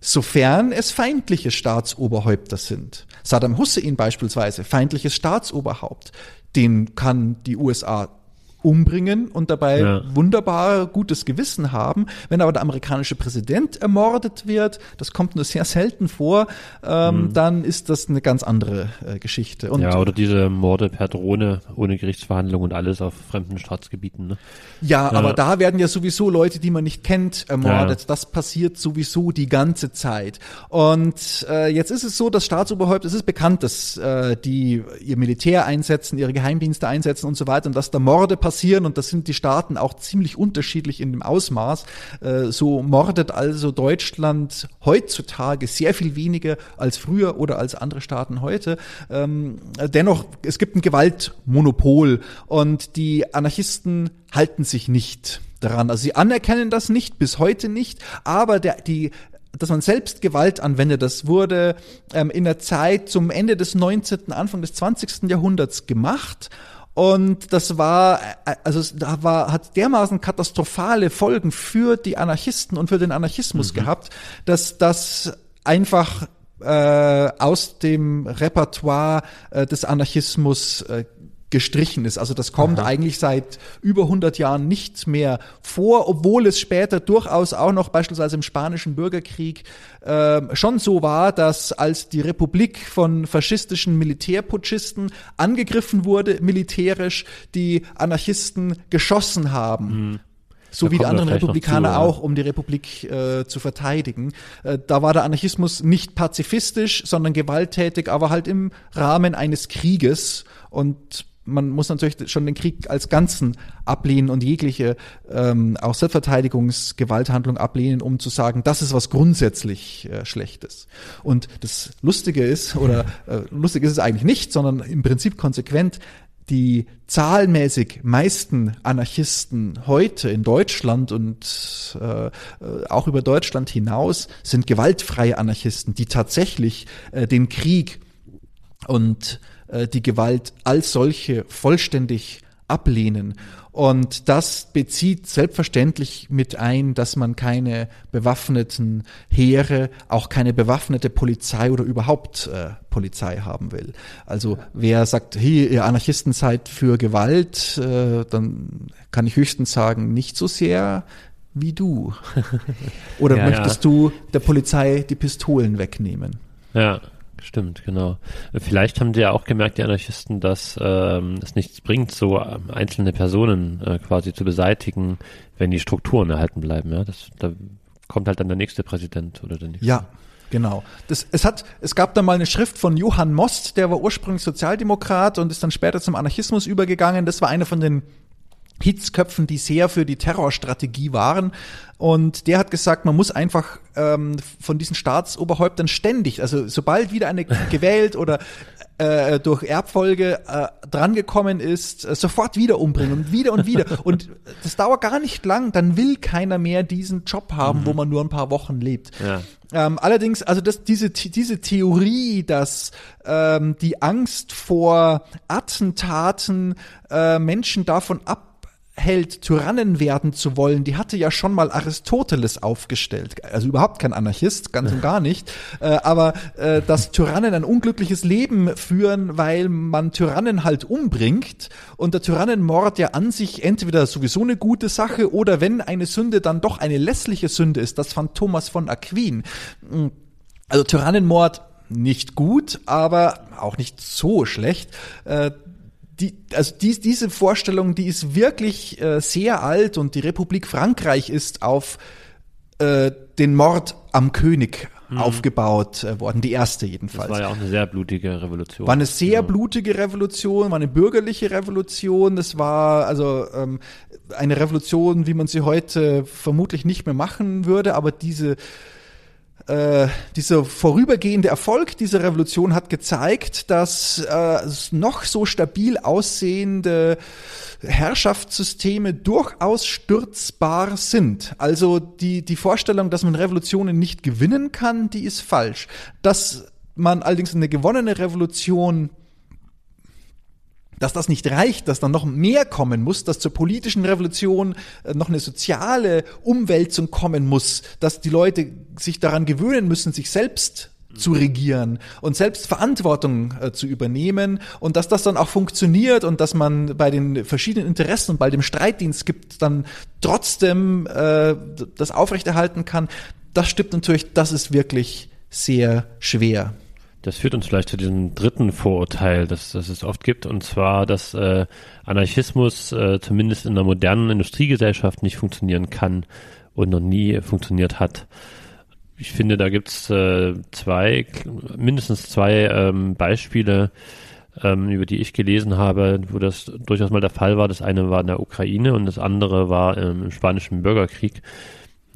sofern es feindliche Staatsoberhäupter sind. Saddam Hussein beispielsweise, feindliches Staatsoberhaupt, den kann die USA umbringen und dabei ja. wunderbar gutes Gewissen haben. Wenn aber der amerikanische Präsident ermordet wird, das kommt nur sehr selten vor, ähm, mhm. dann ist das eine ganz andere äh, Geschichte. Und, ja, oder diese Morde per Drohne ohne Gerichtsverhandlung und alles auf fremden Staatsgebieten. Ne? Ja, ja, aber da werden ja sowieso Leute, die man nicht kennt, ermordet. Ja. Das passiert sowieso die ganze Zeit. Und äh, jetzt ist es so, dass Staatsoberhäupter, es ist bekannt, dass äh, die ihr Militär einsetzen, ihre Geheimdienste einsetzen und so weiter und dass da Morde passieren passieren und das sind die Staaten auch ziemlich unterschiedlich in dem Ausmaß. Äh, so mordet also Deutschland heutzutage sehr viel weniger als früher oder als andere Staaten heute. Ähm, dennoch, es gibt ein Gewaltmonopol und die Anarchisten halten sich nicht daran. Also sie anerkennen das nicht, bis heute nicht, aber der, die dass man selbst Gewalt anwendet, das wurde ähm, in der Zeit zum Ende des 19., Anfang des 20. Jahrhunderts gemacht und das war, also da war, hat dermaßen katastrophale Folgen für die Anarchisten und für den Anarchismus mhm. gehabt, dass das einfach äh, aus dem Repertoire äh, des Anarchismus äh, gestrichen ist. Also das kommt Aha. eigentlich seit über 100 Jahren nicht mehr vor, obwohl es später durchaus auch noch beispielsweise im spanischen Bürgerkrieg äh, schon so war, dass als die Republik von faschistischen Militärputschisten angegriffen wurde, militärisch, die Anarchisten geschossen haben. Mhm. So da wie die anderen Republikaner zu, auch, um die Republik äh, zu verteidigen. Äh, da war der Anarchismus nicht pazifistisch, sondern gewalttätig, aber halt im Rahmen eines Krieges. Und man muss natürlich schon den Krieg als Ganzen ablehnen und jegliche ähm, auch Selbstverteidigungsgewalthandlung ablehnen, um zu sagen, das ist was grundsätzlich äh, Schlechtes. Und das Lustige ist, oder äh, lustig ist es eigentlich nicht, sondern im Prinzip konsequent, die zahlenmäßig meisten Anarchisten heute in Deutschland und äh, auch über Deutschland hinaus sind gewaltfreie Anarchisten, die tatsächlich äh, den Krieg und die Gewalt als solche vollständig ablehnen. Und das bezieht selbstverständlich mit ein, dass man keine bewaffneten Heere, auch keine bewaffnete Polizei oder überhaupt äh, Polizei haben will. Also wer sagt, hey, ihr Anarchisten seid für Gewalt, äh, dann kann ich höchstens sagen, nicht so sehr wie du. oder ja, möchtest ja. du der Polizei die Pistolen wegnehmen? Ja, Stimmt, genau. Vielleicht haben die ja auch gemerkt, die Anarchisten, dass ähm, es nichts bringt, so ähm, einzelne Personen äh, quasi zu beseitigen, wenn die Strukturen erhalten bleiben. Ja, das, da kommt halt dann der nächste Präsident oder der nächste. Ja, Genau. Das, es, hat, es gab da mal eine Schrift von Johann Most, der war ursprünglich Sozialdemokrat und ist dann später zum Anarchismus übergegangen. Das war einer von den Hitzköpfen, die sehr für die Terrorstrategie waren. Und der hat gesagt, man muss einfach ähm, von diesen Staatsoberhäuptern ständig, also sobald wieder eine gewählt oder äh, durch Erbfolge äh, drangekommen ist, äh, sofort wieder umbringen und wieder und wieder. und das dauert gar nicht lang, dann will keiner mehr diesen Job haben, mhm. wo man nur ein paar Wochen lebt. Ja. Ähm, allerdings, also das, diese, diese Theorie, dass ähm, die Angst vor Attentaten äh, Menschen davon ab hält, Tyrannen werden zu wollen, die hatte ja schon mal Aristoteles aufgestellt. Also überhaupt kein Anarchist, ganz und gar nicht. Äh, aber äh, dass Tyrannen ein unglückliches Leben führen, weil man Tyrannen halt umbringt und der Tyrannenmord ja an sich entweder sowieso eine gute Sache oder wenn eine Sünde dann doch eine lässliche Sünde ist, das fand Thomas von Aquin. Also Tyrannenmord nicht gut, aber auch nicht so schlecht. Äh, die, also dies, diese Vorstellung, die ist wirklich äh, sehr alt und die Republik Frankreich ist auf äh, den Mord am König mhm. aufgebaut äh, worden, die erste jedenfalls. Das war ja auch eine sehr blutige Revolution. War eine sehr ja. blutige Revolution, war eine bürgerliche Revolution. Das war also ähm, eine Revolution, wie man sie heute vermutlich nicht mehr machen würde, aber diese äh, dieser vorübergehende Erfolg dieser Revolution hat gezeigt, dass äh, noch so stabil aussehende Herrschaftssysteme durchaus stürzbar sind. Also die, die Vorstellung, dass man Revolutionen nicht gewinnen kann, die ist falsch. Dass man allerdings eine gewonnene Revolution dass das nicht reicht, dass dann noch mehr kommen muss, dass zur politischen Revolution äh, noch eine soziale Umwälzung kommen muss, dass die Leute sich daran gewöhnen müssen, sich selbst zu regieren und selbst Verantwortung äh, zu übernehmen und dass das dann auch funktioniert und dass man bei den verschiedenen Interessen und bei dem Streitdienst gibt dann trotzdem äh, das aufrechterhalten kann, das stimmt natürlich, das ist wirklich sehr schwer. Das führt uns vielleicht zu diesem dritten Vorurteil, das, das es oft gibt, und zwar, dass äh, Anarchismus äh, zumindest in einer modernen Industriegesellschaft nicht funktionieren kann und noch nie funktioniert hat. Ich finde, da gibt's äh, zwei, mindestens zwei ähm, Beispiele, ähm, über die ich gelesen habe, wo das durchaus mal der Fall war. Das eine war in der Ukraine und das andere war ähm, im Spanischen Bürgerkrieg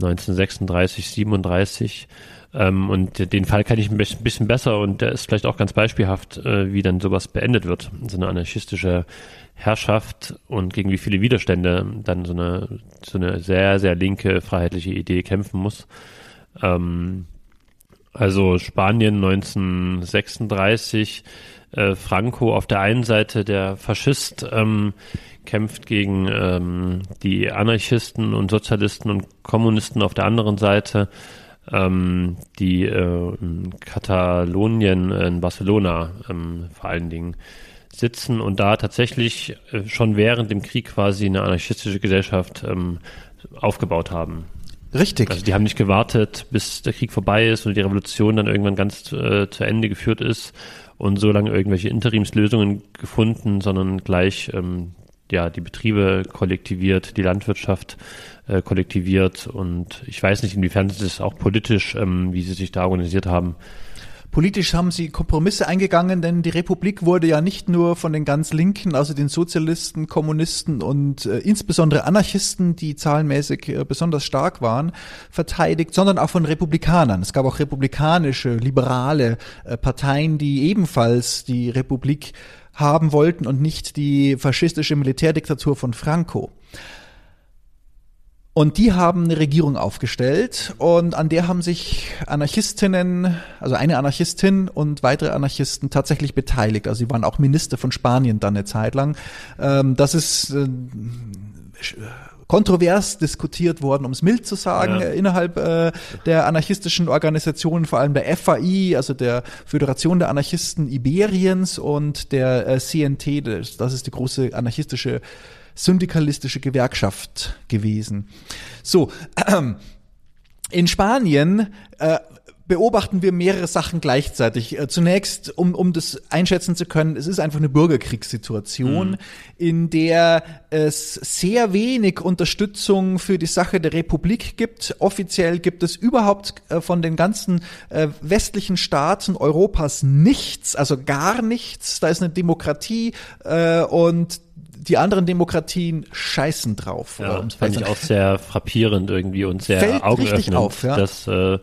1936, 37 ähm, und den Fall kann ich ein bisschen besser und der ist vielleicht auch ganz beispielhaft, äh, wie dann sowas beendet wird. So eine anarchistische Herrschaft und gegen wie viele Widerstände dann so eine, so eine sehr, sehr linke freiheitliche Idee kämpfen muss. Ähm, also Spanien 1936, äh, Franco auf der einen Seite, der Faschist, ähm, kämpft gegen ähm, die Anarchisten und Sozialisten und Kommunisten auf der anderen Seite ähm, die äh, in Katalonien, in Barcelona ähm, vor allen Dingen sitzen und da tatsächlich äh, schon während dem Krieg quasi eine anarchistische Gesellschaft ähm, aufgebaut haben. Richtig. Also die haben nicht gewartet, bis der Krieg vorbei ist und die Revolution dann irgendwann ganz äh, zu Ende geführt ist und so lange irgendwelche Interimslösungen gefunden, sondern gleich ähm, ja die Betriebe kollektiviert, die Landwirtschaft äh, kollektiviert und ich weiß nicht, inwiefern das auch politisch, ähm, wie sie sich da organisiert haben. Politisch haben sie Kompromisse eingegangen, denn die Republik wurde ja nicht nur von den ganz Linken, also den Sozialisten, Kommunisten und äh, insbesondere Anarchisten, die zahlenmäßig äh, besonders stark waren, verteidigt, sondern auch von Republikanern. Es gab auch republikanische, liberale äh, Parteien, die ebenfalls die Republik haben wollten und nicht die faschistische Militärdiktatur von Franco. Und die haben eine Regierung aufgestellt und an der haben sich Anarchistinnen, also eine Anarchistin und weitere Anarchisten tatsächlich beteiligt. Also sie waren auch Minister von Spanien dann eine Zeit lang. Ähm, das ist äh, kontrovers diskutiert worden, um es mild zu sagen, ja. innerhalb äh, der anarchistischen Organisationen, vor allem der FAI, also der Föderation der Anarchisten Iberiens und der äh, CNT, das ist die große anarchistische syndikalistische Gewerkschaft gewesen. So, in Spanien äh, beobachten wir mehrere Sachen gleichzeitig. Äh, Zunächst, um, um das einschätzen zu können, es ist einfach eine Bürgerkriegssituation, Mhm. in der es sehr wenig Unterstützung für die Sache der Republik gibt. Offiziell gibt es überhaupt äh, von den ganzen äh, westlichen Staaten Europas nichts, also gar nichts. Da ist eine Demokratie und die anderen Demokratien scheißen drauf. Ja, um's fand ich auch sehr frappierend irgendwie und sehr Fällt augenöffnend, auf, ja. dass äh,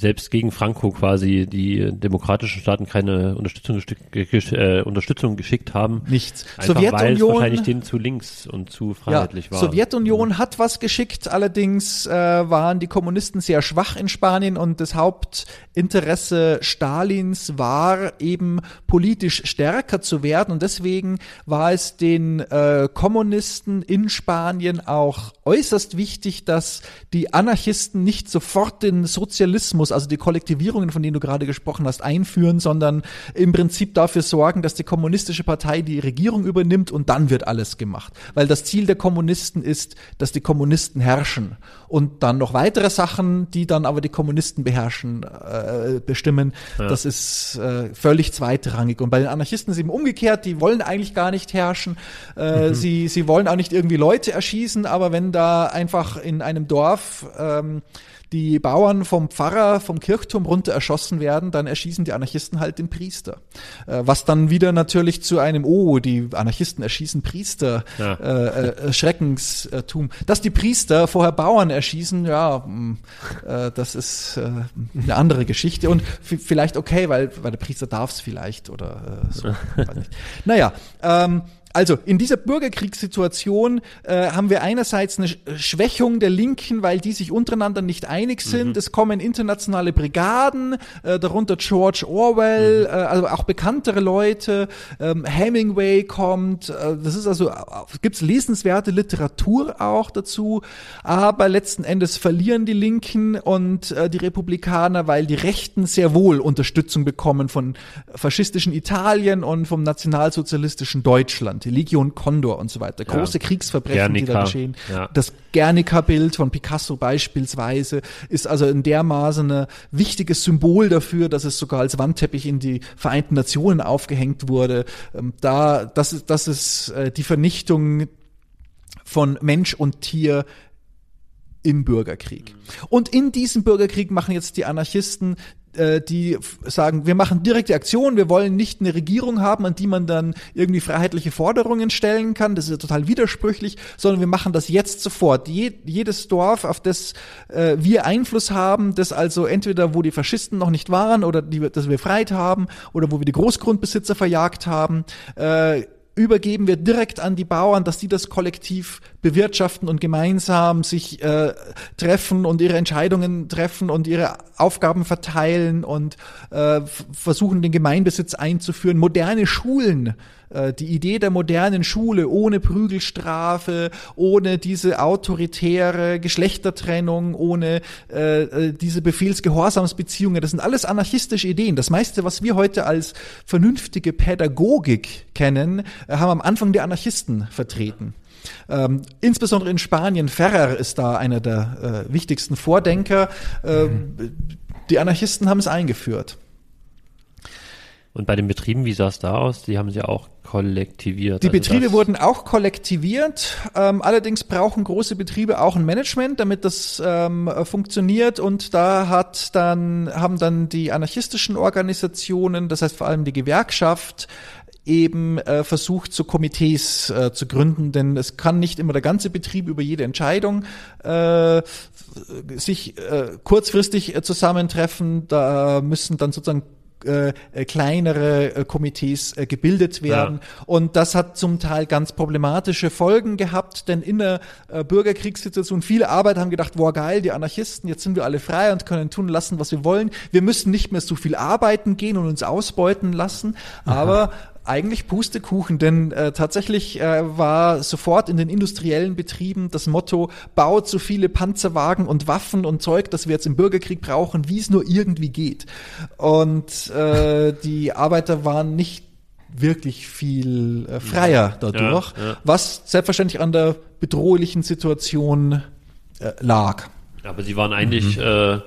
selbst gegen Franco quasi die demokratischen Staaten keine Unterstützung, gestick- gesch äh, Unterstützung geschickt haben. Nichts. Einfach weil es Sowjetunion- wahrscheinlich denen zu links und zu freiheitlich ja, war. Sowjetunion hat was geschickt, allerdings äh, waren die Kommunisten sehr schwach in Spanien und das Hauptinteresse Stalins war eben politisch stärker zu werden und deswegen war es den äh, Kommunisten in Spanien auch äußerst wichtig, dass die Anarchisten nicht sofort den Sozialismus, also die Kollektivierungen, von denen du gerade gesprochen hast, einführen, sondern im Prinzip dafür sorgen, dass die kommunistische Partei die Regierung übernimmt und dann wird alles gemacht. Weil das Ziel der Kommunisten ist, dass die Kommunisten herrschen und dann noch weitere Sachen, die dann aber die Kommunisten beherrschen, äh, bestimmen. Das ist äh, völlig zweitrangig. Und bei den Anarchisten ist es eben umgekehrt, die wollen eigentlich gar nicht herrschen. Äh, sie, sie wollen auch nicht irgendwie Leute erschießen, aber wenn da einfach in einem Dorf ähm, die Bauern vom Pfarrer vom Kirchturm runter erschossen werden, dann erschießen die Anarchisten halt den Priester. Äh, was dann wieder natürlich zu einem, oh, die Anarchisten erschießen Priester, Ja. äh, äh, Schreckenstum. Dass die Priester vorher Bauern erschießen, ja, mh, äh, das ist äh, eine andere Geschichte und vielleicht okay, weil, weil der Priester darf es vielleicht oder äh, so. weiß nicht. Naja, ähm, also in dieser Bürgerkriegssituation äh, haben wir einerseits eine Sch- Schwächung der Linken, weil die sich untereinander nicht einig sind. Es kommen internationale Brigaden, äh, darunter George Orwell, äh, also auch bekanntere Leute. Ähm, Hemingway kommt. Äh, das ist also gibt's lesenswerte Literatur auch dazu, aber letzten Endes verlieren die Linken und äh, die Republikaner, weil die Rechten sehr wohl Unterstützung bekommen von faschistischen Italien und vom nationalsozialistischen Deutschland, die Legion Condor und so weiter. Große Kriegsverbrechen, die da geschehen. ja. Das Guernica-Bild von Picasso beispielsweise ist also in dermaßen ein wichtiges Symbol dafür, dass es sogar als Wandteppich in die Vereinten Nationen aufgehängt wurde. Ähm, Da, das ist, das ist äh, die Vernichtung von Mensch und Tier im Bürgerkrieg. Und in diesem Bürgerkrieg machen jetzt die Anarchisten äh, die sagen, wir machen direkte Aktion, wir wollen nicht eine Regierung haben, an die man dann irgendwie freiheitliche Forderungen stellen kann, das ist ja total widersprüchlich, sondern wir machen das jetzt sofort. Je, jedes Dorf, auf das äh, wir Einfluss haben, das also entweder wo die Faschisten noch nicht waren oder die, wir- das wir befreit haben oder wo wir die Großgrundbesitzer verjagt haben, äh, übergeben wir direkt an die Bauern, dass die das kollektiv bewirtschaften und gemeinsam sich äh, treffen und ihre Entscheidungen treffen und ihre Aufgaben verteilen und äh, versuchen, den Gemeinbesitz einzuführen. Moderne Schulen, äh, die Idee der modernen Schule ohne Prügelstrafe, ohne diese autoritäre Geschlechtertrennung, ohne äh, äh, diese Befehlsgehorsamsbeziehungen, das sind alles anarchistische Ideen. Das meiste, was wir heute als vernünftige Pädagogik kennen, äh, haben am Anfang die Anarchisten vertreten. Ähm, insbesondere in Spanien, Ferrer ist da einer der äh, wichtigsten Vordenker. Ähm, Die Anarchisten haben es eingeführt. Und bei den Betrieben, wie sah es da aus? Die haben sie auch kollektiviert. Die Also Betriebe wurden auch kollektiviert. Ähm, allerdings brauchen große Betriebe auch ein Management, damit das ähm, äh, funktioniert. Und da hat dann haben dann die anarchistischen Organisationen, das heißt vor allem die Gewerkschaft, eben äh, versucht, so Komitees äh, zu gründen, denn es kann nicht immer der ganze Betrieb über jede Entscheidung äh, sich äh, kurzfristig äh, zusammentreffen. Da müssen dann sozusagen äh, äh, kleinere äh, Komitees äh, gebildet werden. Und das hat zum Teil ganz problematische Folgen gehabt, denn in der äh, Bürgerkriegssituation viele Arbeiter haben gedacht, wow geil, die Anarchisten, jetzt sind wir alle frei und können tun lassen, was wir wollen. Wir müssen nicht mehr so viel arbeiten gehen und uns ausbeuten lassen. Aber eigentlich Pustekuchen, denn äh, tatsächlich äh, war sofort in den industriellen Betrieben das Motto, baut so viele Panzerwagen und Waffen und Zeug, das wir jetzt im Bürgerkrieg brauchen, wie es nur irgendwie geht. Und äh, die Arbeiter waren nicht wirklich viel äh, freier dadurch, Ja, ja. was selbstverständlich an der bedrohlichen Situation äh, lag. Aber sie waren eigentlich äh,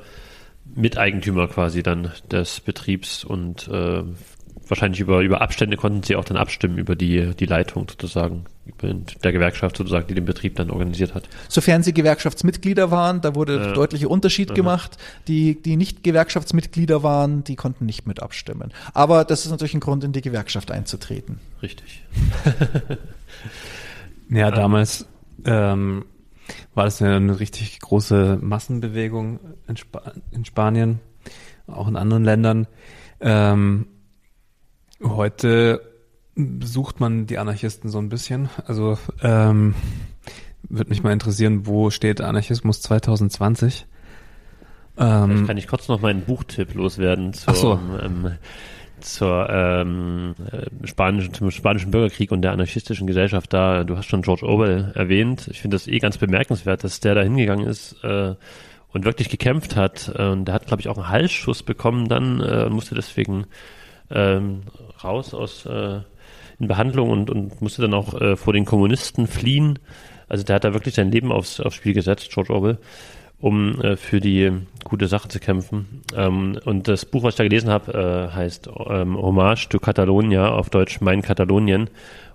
Miteigentümer quasi dann des Betriebs und äh, wahrscheinlich über, über Abstände konnten sie auch dann abstimmen über die, die Leitung sozusagen, über der Gewerkschaft sozusagen, die den Betrieb dann organisiert hat. Sofern sie Gewerkschaftsmitglieder waren, da wurde Ja. deutlicher Unterschied Aha. gemacht. Die, die nicht Gewerkschaftsmitglieder waren, die konnten nicht mit abstimmen. Aber das ist natürlich ein Grund, in die Gewerkschaft einzutreten. Richtig. Ja, damals ähm, war das eine richtig große Massenbewegung in, Spa in Spanien, auch in anderen Ländern. Ähm, heute sucht man die Anarchisten so ein bisschen. Also ähm, würde mich mal interessieren, wo steht Anarchismus 2020? Vielleicht Ähm, kann ich kurz noch meinen Buchtipp loswerden zur, Ach so. ähm, zur ähm, äh, spanischen, zum spanischen Bürgerkrieg und der anarchistischen Gesellschaft da. Du hast schon George Orwell erwähnt. Ich finde das eh ganz bemerkenswert, dass der da hingegangen ist äh, und wirklich gekämpft hat. Äh, Und der hat, glaube ich, auch einen Halsschuss bekommen dann äh, und musste deswegen ähm, raus aus äh, in Behandlung und, und musste dann auch äh, vor den Kommunisten fliehen. Also der hat da wirklich sein Leben aufs, aufs Spiel gesetzt, George Orwell, um äh, für die gute Sache zu kämpfen. Ähm, und das Buch, was ich da gelesen habe, äh, heißt ähm, Hommage to Catalonia, auf Deutsch Mein Katalonien.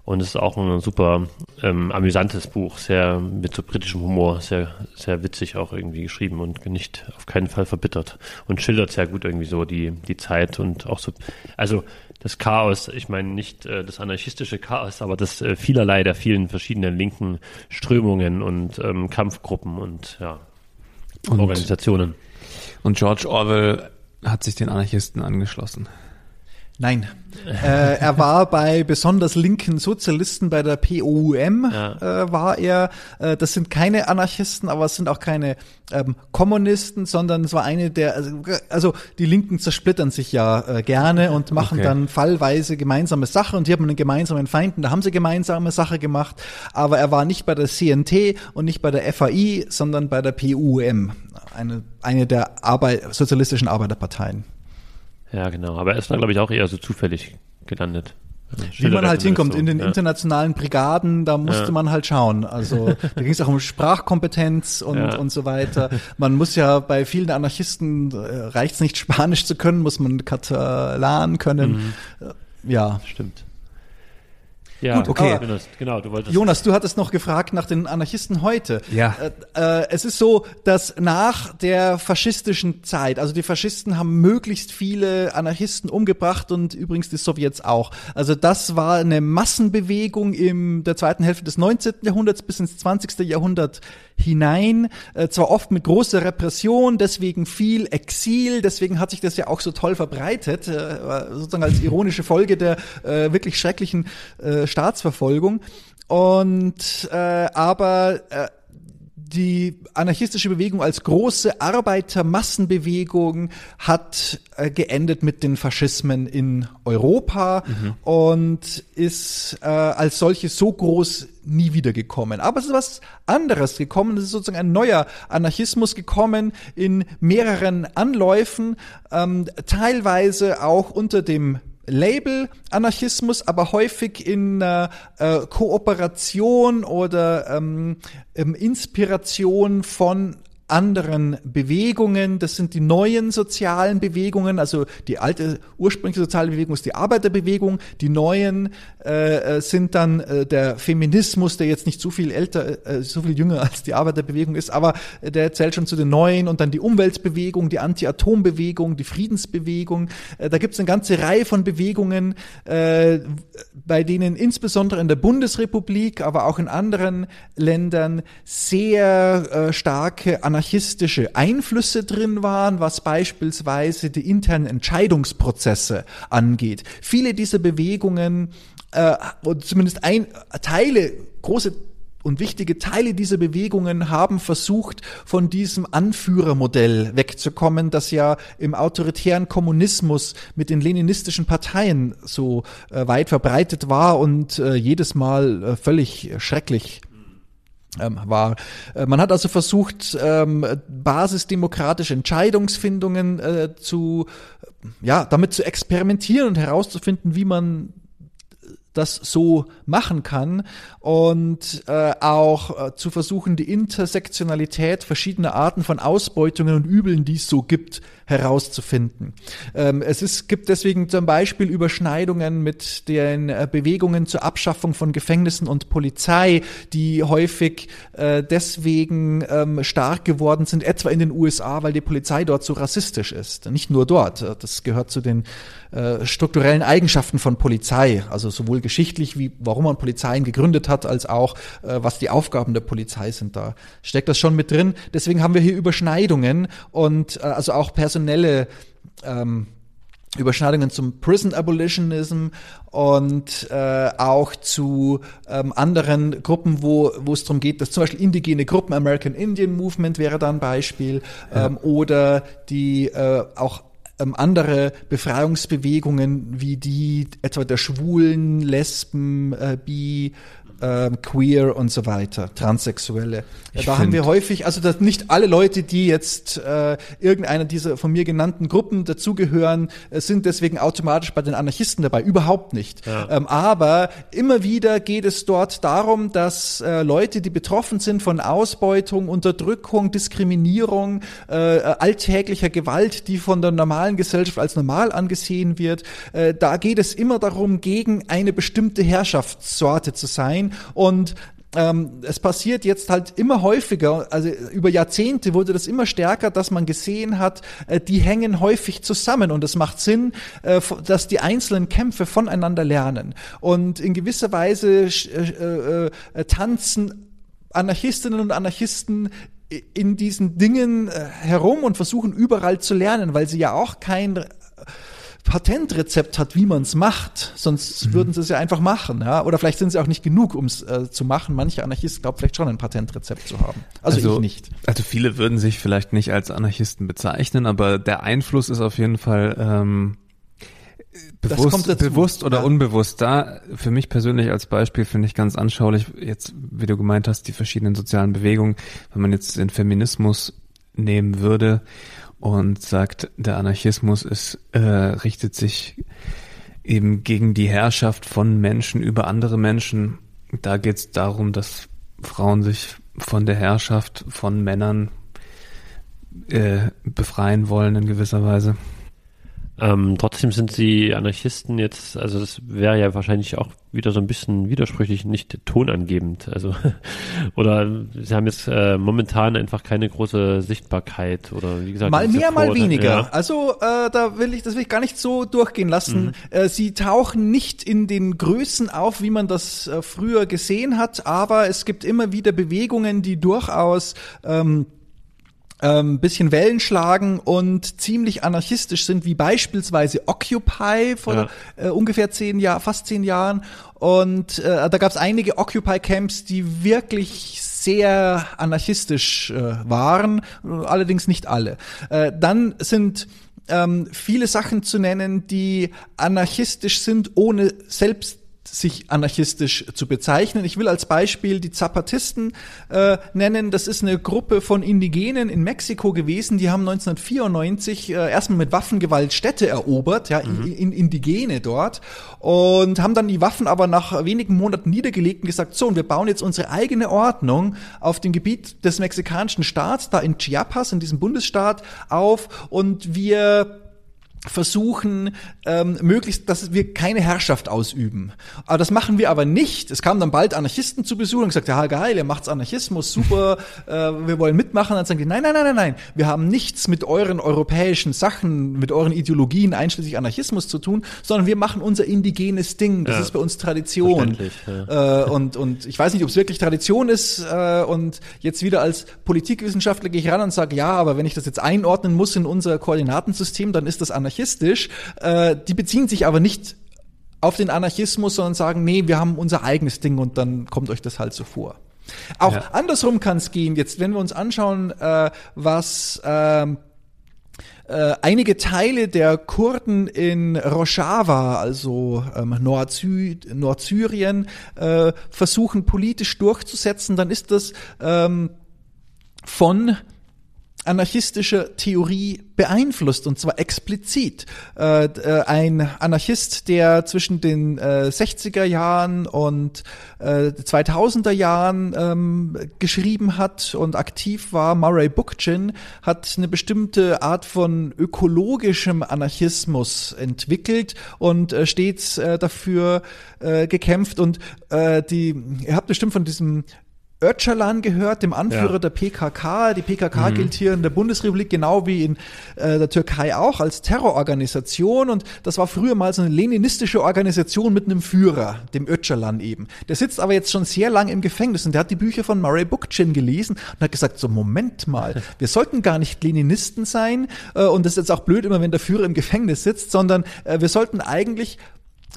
Und es ist auch ein super ähm, amüsantes Buch, sehr mit so britischem Humor, sehr, sehr witzig auch irgendwie geschrieben und nicht auf keinen Fall verbittert. Und schildert sehr gut irgendwie so die, die Zeit und auch so, also das Chaos, ich meine nicht äh, das anarchistische Chaos, aber das äh, vielerlei der vielen verschiedenen linken Strömungen und ähm, Kampfgruppen und ja, Und- Organisationen. und George Orwell hat sich den Anarchisten angeschlossen. Nein. äh, er war bei besonders linken Sozialisten bei der POUM, Ja. äh, war er. Äh, das sind keine Anarchisten, aber es sind auch keine ähm, Kommunisten, sondern es war eine der, also, also die Linken zersplittern sich ja äh, gerne und machen Okay. dann fallweise gemeinsame Sache und die haben einen gemeinsamen Feind und da haben sie gemeinsame Sache gemacht, aber er war nicht bei der CNT und nicht bei der FAI, sondern bei der PUM, eine, eine der Arbeit, sozialistischen Arbeiterparteien. Ja, genau. Aber er ist da, glaube ich, auch eher so zufällig gelandet. Wie man halt hinkommt in den ja. internationalen Brigaden, da musste Ja. man halt schauen. Also da ging es auch um Sprachkompetenz und, Ja. und so weiter. Man muss ja bei vielen Anarchisten äh, reicht es nicht Spanisch zu können, muss man Katalan können. Mhm. Äh, Ja. Stimmt. Ja, Gut, okay. Jonas, Genau, du wolltest. Jonas, du hattest noch gefragt nach den Anarchisten heute. Ja. Äh, äh, es ist so, dass nach der faschistischen Zeit, also die Faschisten haben möglichst viele Anarchisten umgebracht und übrigens die Sowjets auch. Also das war eine Massenbewegung im der zweiten Hälfte des 19. Jahrhunderts bis ins 20. Jahrhundert hinein, äh, zwar oft mit großer Repression, deswegen viel Exil, deswegen hat sich das ja auch so toll verbreitet, äh, sozusagen als ironische Folge der äh, wirklich schrecklichen äh, Staatsverfolgung. Und äh, aber äh, die anarchistische Bewegung als große Arbeitermassenbewegung hat äh, geendet mit den Faschismen in Europa und ist äh, als solche so groß nie wiedergekommen. Aber es ist was anderes gekommen. Es ist sozusagen ein neuer Anarchismus gekommen in mehreren Anläufen, ähm, teilweise auch unter dem Label Anarchismus, aber häufig in äh, äh, Kooperation oder ähm, ähm, Inspiration von anderen Bewegungen. Das sind die neuen sozialen Bewegungen. Also die alte ursprüngliche soziale Bewegung ist die Arbeiterbewegung. Die neuen äh, äh, sind dann äh, der Feminismus, der jetzt nicht so viel älter, äh, so viel jünger als die Arbeiterbewegung ist, aber äh, der zählt schon zu den neuen. Und dann die Umweltbewegung, die Anti-Atom-Bewegung, die Friedensbewegung. Äh, da gibt es eine ganze Reihe von Bewegungen, äh, bei denen insbesondere in der Bundesrepublik, aber auch in anderen Ländern sehr äh, starke anarchistische Einflüsse drin waren, was beispielsweise die internen Entscheidungsprozesse angeht. Viele dieser Bewegungen, äh, zumindest ein, Teile, große und wichtige Teile dieser Bewegungen haben versucht, von diesem Anführermodell wegzukommen, das ja im autoritären Kommunismus mit den leninistischen Parteien so äh, weit verbreitet war und äh, jedes Mal äh, völlig schrecklich war. Äh, Man hat also versucht, ähm, basisdemokratische Entscheidungsfindungen äh, zu, ja, damit zu experimentieren und herauszufinden, wie man das so machen kann und äh, auch äh, zu versuchen, die Intersektionalität verschiedener Arten von Ausbeutungen und Übeln, die es so gibt, herauszufinden. Ähm, es ist, gibt deswegen zum Beispiel Überschneidungen mit den äh, Bewegungen zur Abschaffung von Gefängnissen und Polizei, die häufig äh, deswegen ähm, stark geworden sind, etwa in den USA, weil die Polizei dort so rassistisch ist. Nicht nur dort. Das gehört zu den äh, strukturellen Eigenschaften von Polizei, also sowohl geschichtlich wie warum man Polizeien gegründet hat, als auch äh, was die Aufgaben der Polizei sind. Da steckt das schon mit drin. Deswegen haben wir hier Überschneidungen und äh, also auch personelle ähm, Überschneidungen zum Prison Abolitionism und äh, auch zu ähm, anderen Gruppen, wo, wo es darum geht, dass zum Beispiel indigene Gruppen, American Indian Movement wäre da ein Beispiel, ähm, ja. oder die äh, auch ähm, andere Befreiungsbewegungen wie die etwa der Schwulen, Lesben, äh, Bi, ähm, queer und so weiter, Transsexuelle. Ich da haben wir häufig, also dass nicht alle Leute, die jetzt äh, irgendeiner dieser von mir genannten Gruppen dazugehören, äh, sind deswegen automatisch bei den Anarchisten dabei. Überhaupt nicht. Ja. Ähm, aber immer wieder geht es dort darum, dass äh, Leute, die betroffen sind von Ausbeutung, Unterdrückung, Diskriminierung, äh, alltäglicher Gewalt, die von der normalen Gesellschaft als normal angesehen wird, äh, da geht es immer darum, gegen eine bestimmte Herrschaftssorte zu sein sein und ähm, es passiert jetzt halt immer häufiger, also über Jahrzehnte wurde das immer stärker, dass man gesehen hat, äh, die hängen häufig zusammen und es macht Sinn, äh, dass die einzelnen Kämpfe voneinander lernen. Und in gewisser Weise äh, äh, äh, tanzen Anarchistinnen und Anarchisten in diesen Dingen äh, herum und versuchen überall zu lernen, weil sie ja auch kein Patentrezept hat, wie man es macht, sonst mhm. würden sie es ja einfach machen, ja. Oder vielleicht sind sie auch nicht genug, um es äh, zu machen. Manche Anarchisten glauben vielleicht schon ein Patentrezept zu haben. Also, also ich nicht. Also viele würden sich vielleicht nicht als Anarchisten bezeichnen, aber der Einfluss ist auf jeden Fall ähm, bewusst, bewusst oder ja. unbewusst. Da für mich persönlich als Beispiel finde ich ganz anschaulich, jetzt, wie du gemeint hast, die verschiedenen sozialen Bewegungen, wenn man jetzt den Feminismus nehmen würde und sagt, der Anarchismus ist, äh, richtet sich eben gegen die Herrschaft von Menschen über andere Menschen. Da geht es darum, dass Frauen sich von der Herrschaft von Männern äh, befreien wollen in gewisser Weise. Ähm, trotzdem sind sie Anarchisten jetzt, also das wäre ja wahrscheinlich auch wieder so ein bisschen widersprüchlich, nicht tonangebend. Also oder sie haben jetzt äh, momentan einfach keine große Sichtbarkeit oder wie gesagt. Mal mehr, mal weniger. Ja. Also äh, da will ich, das will ich gar nicht so durchgehen lassen. Mhm. Äh, sie tauchen nicht in den Größen auf, wie man das äh, früher gesehen hat, aber es gibt immer wieder Bewegungen, die durchaus ähm, ähm, bisschen Wellen schlagen und ziemlich anarchistisch sind, wie beispielsweise Occupy vor ja. äh, ungefähr zehn Jahren, fast zehn Jahren. Und äh, da gab es einige Occupy-Camps, die wirklich sehr anarchistisch äh, waren, allerdings nicht alle. Äh, dann sind ähm, viele Sachen zu nennen, die anarchistisch sind, ohne selbst sich anarchistisch zu bezeichnen. Ich will als Beispiel die Zapatisten äh, nennen. Das ist eine Gruppe von Indigenen in Mexiko gewesen. Die haben 1994 äh, erstmal mit Waffengewalt Städte erobert, ja, mhm. in, in, Indigene dort und haben dann die Waffen aber nach wenigen Monaten niedergelegt und gesagt, so, und wir bauen jetzt unsere eigene Ordnung auf dem Gebiet des mexikanischen Staats, da in Chiapas, in diesem Bundesstaat auf und wir versuchen, ähm, möglichst, dass wir keine Herrschaft ausüben. Aber das machen wir aber nicht. Es kamen dann bald Anarchisten zu Besuch und gesagt, ja geil, ihr macht's Anarchismus, super, äh, wir wollen mitmachen. dann sagen die, nein, nein, nein, nein, nein, wir haben nichts mit euren europäischen Sachen, mit euren Ideologien, einschließlich Anarchismus zu tun, sondern wir machen unser indigenes Ding. Das ja. ist bei uns Tradition. Ja. Äh, und, und ich weiß nicht, ob es wirklich Tradition ist. Äh, und jetzt wieder als Politikwissenschaftler gehe ich ran und sage, ja, aber wenn ich das jetzt einordnen muss in unser Koordinatensystem, dann ist das Anarchismus anarchistisch. Äh, die beziehen sich aber nicht auf den Anarchismus, sondern sagen, nee, wir haben unser eigenes Ding und dann kommt euch das halt so vor. Auch ja. andersrum kann es gehen. Jetzt, wenn wir uns anschauen, äh, was ähm, äh, einige Teile der Kurden in Rojava, also ähm, Nordsü Nordsyrien, äh, versuchen politisch durchzusetzen, dann ist das ähm, von anarchistischer Theorie beeinflusst und zwar explizit. Äh, äh, ein Anarchist, der zwischen den äh, 60er Jahren und äh, 2000er Jahren ähm, geschrieben hat und aktiv war, Murray Bookchin, hat eine bestimmte Art von ökologischem Anarchismus entwickelt und äh, stets äh, dafür äh, gekämpft und äh, die, ihr habt bestimmt von diesem Öcalan gehört, dem Anführer Ja. der PKK. Die PKK gilt hier in der Bundesrepublik genau wie in äh, der Türkei auch als Terrororganisation und das war früher mal so eine leninistische Organisation mit einem Führer, dem Öcalan eben. Der sitzt aber jetzt schon sehr lang im Gefängnis und der hat die Bücher von Murray Bookchin gelesen und hat gesagt, so Moment mal, wir sollten gar nicht Leninisten sein äh, und das ist jetzt auch blöd immer, wenn der Führer im Gefängnis sitzt, sondern äh, wir sollten eigentlich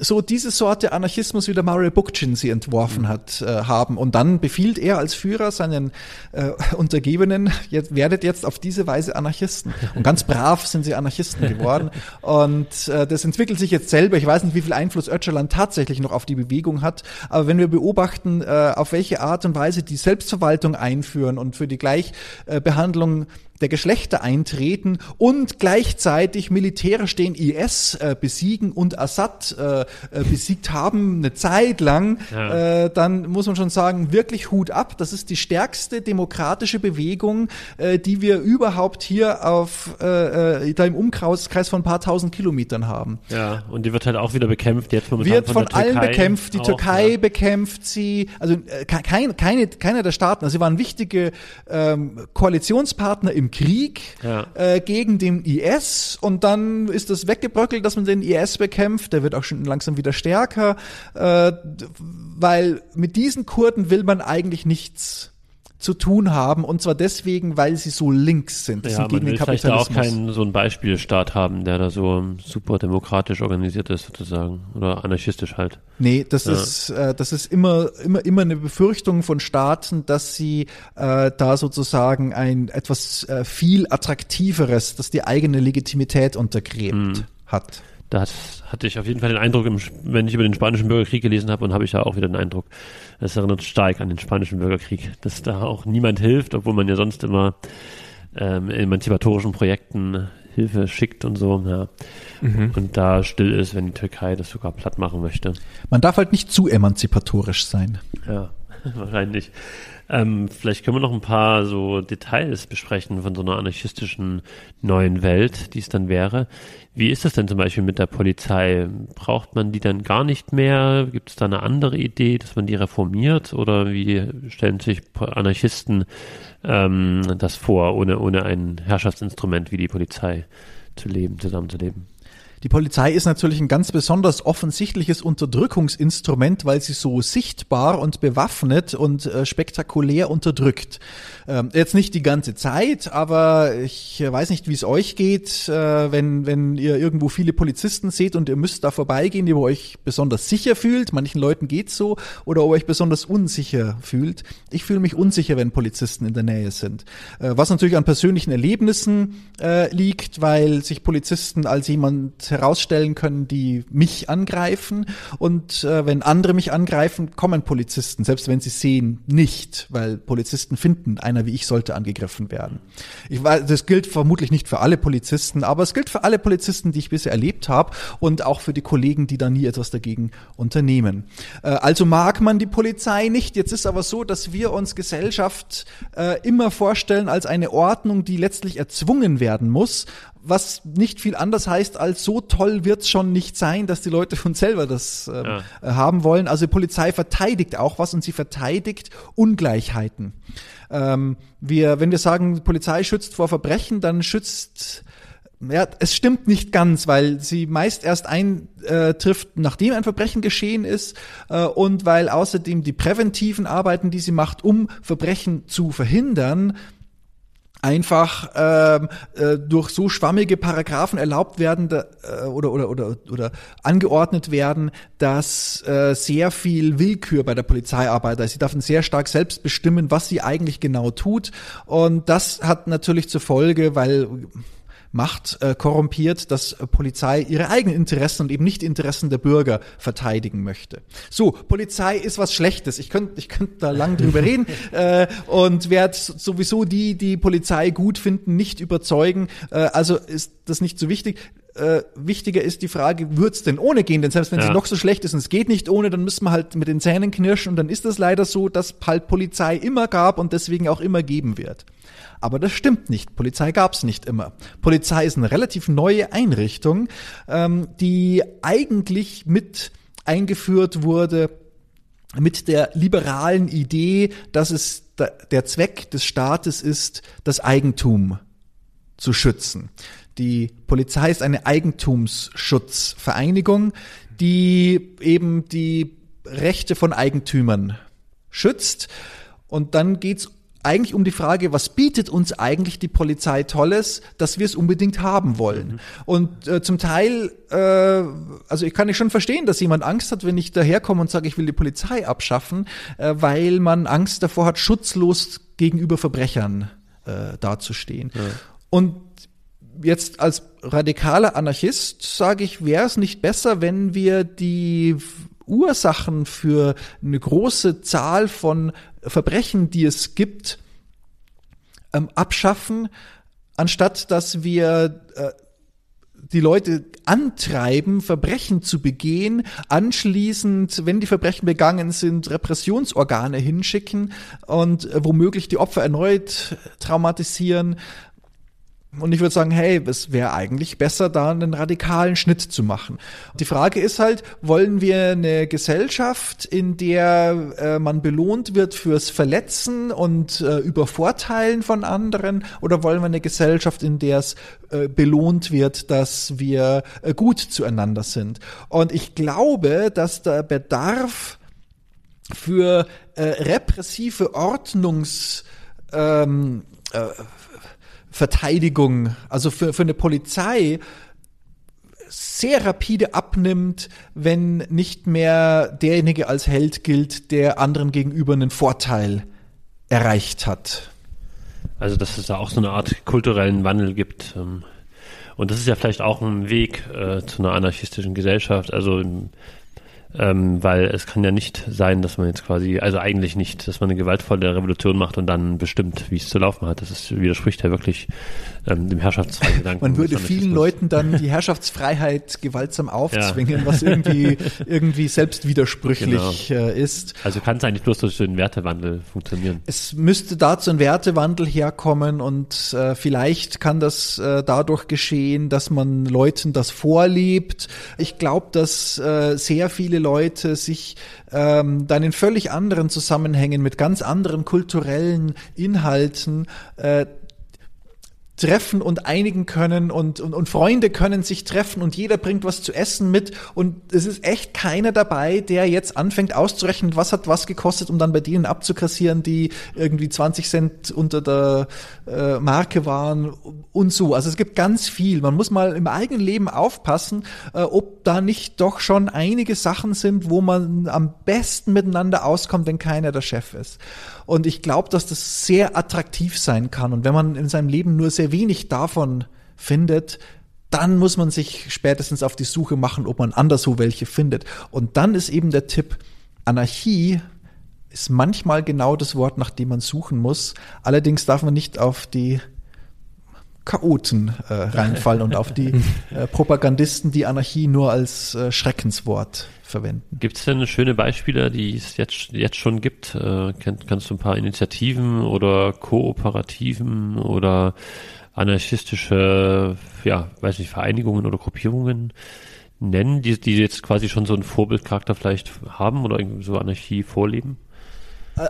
so diese Sorte Anarchismus, wie der Murray Bookchin sie entworfen hat, äh, haben. Und dann befiehlt er als Führer seinen äh, Untergebenen, jetzt, werdet jetzt auf diese Weise Anarchisten. Und ganz brav sind sie Anarchisten geworden. Und äh, das entwickelt sich jetzt selber. Ich weiß nicht, wie viel Einfluss Öcalan tatsächlich noch auf die Bewegung hat. Aber wenn wir beobachten, äh, auf welche Art und Weise die Selbstverwaltung einführen und für die Gleichbehandlung der Geschlechter eintreten und gleichzeitig militärisch den IS äh, besiegen und Assad äh, äh, besiegt haben, eine Zeit lang, Ja. äh, dann muss man schon sagen, wirklich Hut ab. Das ist die stärkste demokratische Bewegung, äh, die wir überhaupt hier auf äh, äh, da im Umkreis Kreis von ein paar tausend Kilometern haben. Ja, und die wird halt auch wieder bekämpft, jetzt momentan Wird von, der allen Türkei bekämpft. Die auch, Türkei ja. bekämpft sie. Also ke- kein, keine, keiner der Staaten. Also sie waren wichtige ähm, Koalitionspartner im Krieg Ja. äh, gegen den IS. Und dann ist das weggebröckelt, dass man den IS bekämpft. Der wird auch schon langsam wieder stärker, äh, weil mit diesen Kurden will man eigentlich nichts zu tun haben und zwar deswegen, weil sie so links sind. Sie Ja, man gegen den will vielleicht auch Kapitalismus. keinen so einen Beispielstaat haben, der da so super demokratisch organisiert ist sozusagen oder anarchistisch halt. Nee, das Ja. ist äh, das ist immer immer immer eine Befürchtung von Staaten, dass sie äh, da sozusagen ein etwas äh, viel attraktiveres, das die eigene Legitimität untergräbt Mhm. hat. Da hat, hatte ich auf jeden Fall den Eindruck, wenn ich über den spanischen Bürgerkrieg gelesen habe, und habe ich da auch wieder den Eindruck, es erinnert stark an den spanischen Bürgerkrieg, dass da auch niemand hilft, obwohl man ja sonst immer ähm, emanzipatorischen Projekten Hilfe schickt und so, ja. Und da still ist, wenn die Türkei das sogar platt machen möchte. Man darf halt nicht zu emanzipatorisch sein. Ja, wahrscheinlich. Ähm, vielleicht können wir noch ein paar so Details besprechen von so einer anarchistischen neuen Welt, die es dann wäre. Wie ist das denn zum Beispiel mit der Polizei? Braucht man die dann gar nicht mehr? Gibt es da eine andere Idee, dass man die reformiert? Oder wie stellen sich Anarchisten ähm, das vor, ohne, ohne ein Herrschaftsinstrument wie die Polizei zu leben, zusammenzuleben? Die Polizei ist natürlich ein ganz besonders offensichtliches Unterdrückungsinstrument, weil sie so sichtbar und bewaffnet und äh, spektakulär unterdrückt. Ähm, jetzt nicht die ganze Zeit, aber ich äh, weiß nicht, wie es euch geht, äh, wenn, wenn ihr irgendwo viele Polizisten seht und ihr müsst da vorbeigehen, ihr euch besonders sicher fühlt. Manchen Leuten geht's so oder ob ihr euch besonders unsicher fühlt. Ich fühle mich unsicher, wenn Polizisten in der Nähe sind. Äh, was natürlich an persönlichen Erlebnissen äh, liegt, weil sich Polizisten als jemand herausstellen können, die mich angreifen. Und äh, wenn andere mich angreifen, kommen Polizisten, selbst wenn sie sehen, nicht, weil Polizisten finden, einer wie ich sollte angegriffen werden. Ich weiß, das gilt vermutlich nicht für alle Polizisten, aber es gilt für alle Polizisten, die ich bisher erlebt habe und auch für die Kollegen, die da nie etwas dagegen unternehmen. Äh, also mag man die Polizei nicht. Jetzt ist aber so, dass wir uns Gesellschaft äh, immer vorstellen als eine Ordnung, die letztlich erzwungen werden muss was nicht viel anders heißt, als so toll wird's schon nicht sein, dass die Leute von selber das ähm, Ja. äh, haben wollen. Also die Polizei verteidigt auch was und sie verteidigt Ungleichheiten. Ähm, wir, wenn wir sagen, die Polizei schützt vor Verbrechen, dann schützt ja, es stimmt nicht ganz, weil sie meist erst eintrifft, nachdem ein Verbrechen geschehen ist äh, und weil außerdem die präventiven Arbeiten, die sie macht, um Verbrechen zu verhindern, einfach ähm, äh, durch so schwammige Paragraphen erlaubt werden da, äh, oder, oder, oder, oder angeordnet werden, dass äh, sehr viel Willkür bei der Polizeiarbeit ist. Sie darf sehr stark selbst bestimmen, was sie eigentlich genau tut. Und das hat natürlich zur Folge, weil Macht äh, korrumpiert, dass äh, Polizei ihre eigenen Interessen und eben nicht die Interessen der Bürger verteidigen möchte. So, Polizei ist was Schlechtes. Ich könnte ich könnte da lang drüber reden äh, und werde sowieso die, die Polizei gut finden, nicht überzeugen. Äh, also ist das nicht so wichtig. Äh, wichtiger ist die Frage, wird's denn ohne gehen? Denn selbst wenn Ja. sie noch so schlecht ist und es geht nicht ohne, dann müssen wir halt mit den Zähnen knirschen und dann ist es leider so, dass halt Polizei immer gab und deswegen auch immer geben wird. Aber das stimmt nicht. Polizei gab's nicht immer. Polizei ist eine relativ neue Einrichtung, ähm, die eigentlich mit eingeführt wurde mit der liberalen Idee, dass es der Zweck des Staates ist, das Eigentum zu schützen. Die Polizei ist eine Eigentumsschutzvereinigung, die eben die Rechte von Eigentümern schützt. Und dann geht's eigentlich um die Frage, was bietet uns eigentlich die Polizei Tolles, dass wir es unbedingt haben wollen. Und äh, zum Teil, äh, also ich kann nicht schon verstehen, dass jemand Angst hat, wenn ich daherkomme und sage, ich will die Polizei abschaffen, äh, weil man Angst davor hat, schutzlos gegenüber Verbrechern äh, dazustehen. Und jetzt als radikaler Anarchist sage ich, wäre es nicht besser, wenn wir die Ursachen für eine große Zahl von Verbrechen, die es gibt, ähm, abschaffen, anstatt dass wir äh, die Leute antreiben, Verbrechen zu begehen, anschließend, wenn die Verbrechen begangen sind, Repressionsorgane hinschicken und äh, womöglich die Opfer erneut traumatisieren. Und ich würde sagen, hey, es wäre eigentlich besser, da einen radikalen Schnitt zu machen. Die Frage ist halt, wollen wir eine Gesellschaft, in der äh, man belohnt wird fürs Verletzen und äh, Übervorteilen von anderen, oder wollen wir eine Gesellschaft, in der es äh, belohnt wird, dass wir äh, gut zueinander sind? Und ich glaube, dass der Bedarf für äh, repressive Ordnungs ähm, äh, Verteidigung, also für, für eine Polizei sehr rapide abnimmt, wenn nicht mehr derjenige als Held gilt, der anderen gegenüber einen Vorteil erreicht hat. Also, dass es da auch so eine Art kulturellen Wandel gibt. ähm, Und das ist ja vielleicht auch ein Weg äh, zu einer anarchistischen Gesellschaft. Also, ähm, weil es kann ja nicht sein, dass man jetzt quasi, also eigentlich nicht, dass man eine gewaltvolle Revolution macht und dann bestimmt, wie es zu laufen hat. Das ist, widerspricht ja wirklich ähm, dem herrschaftsfreien Gedanken. Man würde vielen. Leuten dann die Herrschaftsfreiheit gewaltsam aufzwingen, was irgendwie, irgendwie selbst widersprüchlich äh, ist. Also kann es eigentlich bloß durch den Wertewandel funktionieren. Es müsste dazu ein Wertewandel herkommen und äh, vielleicht kann das äh, dadurch geschehen, dass man Leuten das vorlebt. Ich glaube, dass äh, sehr viele Leute sich ähm, dann in völlig anderen Zusammenhängen mit ganz anderen kulturellen Inhalten äh, treffen und einigen können und, und, und Freunde können sich treffen und jeder bringt was zu essen mit und es ist echt keiner dabei, der jetzt anfängt auszurechnen, was hat was gekostet, um dann bei denen abzukassieren, die irgendwie 20 Cent unter der äh, Marke waren und so. Also es gibt ganz viel. Man muss mal im eigenen Leben aufpassen, äh, ob da nicht doch schon einige Sachen sind, wo man am besten miteinander auskommt, wenn keiner der Chef ist. Und ich glaube, dass das sehr attraktiv sein kann. Und wenn man in seinem Leben nur sehr wenig davon findet, dann muss man sich spätestens auf die Suche machen, ob man anderswo welche findet. Und dann ist eben der Tipp, Anarchie ist manchmal genau das Wort, nach dem man suchen muss. Allerdings darf man nicht auf die Chaoten äh, reinfallen und auf die äh, Propagandisten, die Anarchie nur als äh, Schreckenswort verwenden. Gibt es denn schöne Beispiele, die es jetzt, jetzt schon gibt? Äh, kenn, kannst du ein paar Initiativen oder Kooperativen oder anarchistische, ja, weiß nicht, Vereinigungen oder Gruppierungen nennen, die, die jetzt quasi schon so einen Vorbildcharakter vielleicht haben oder irgendwie so Anarchie vorleben?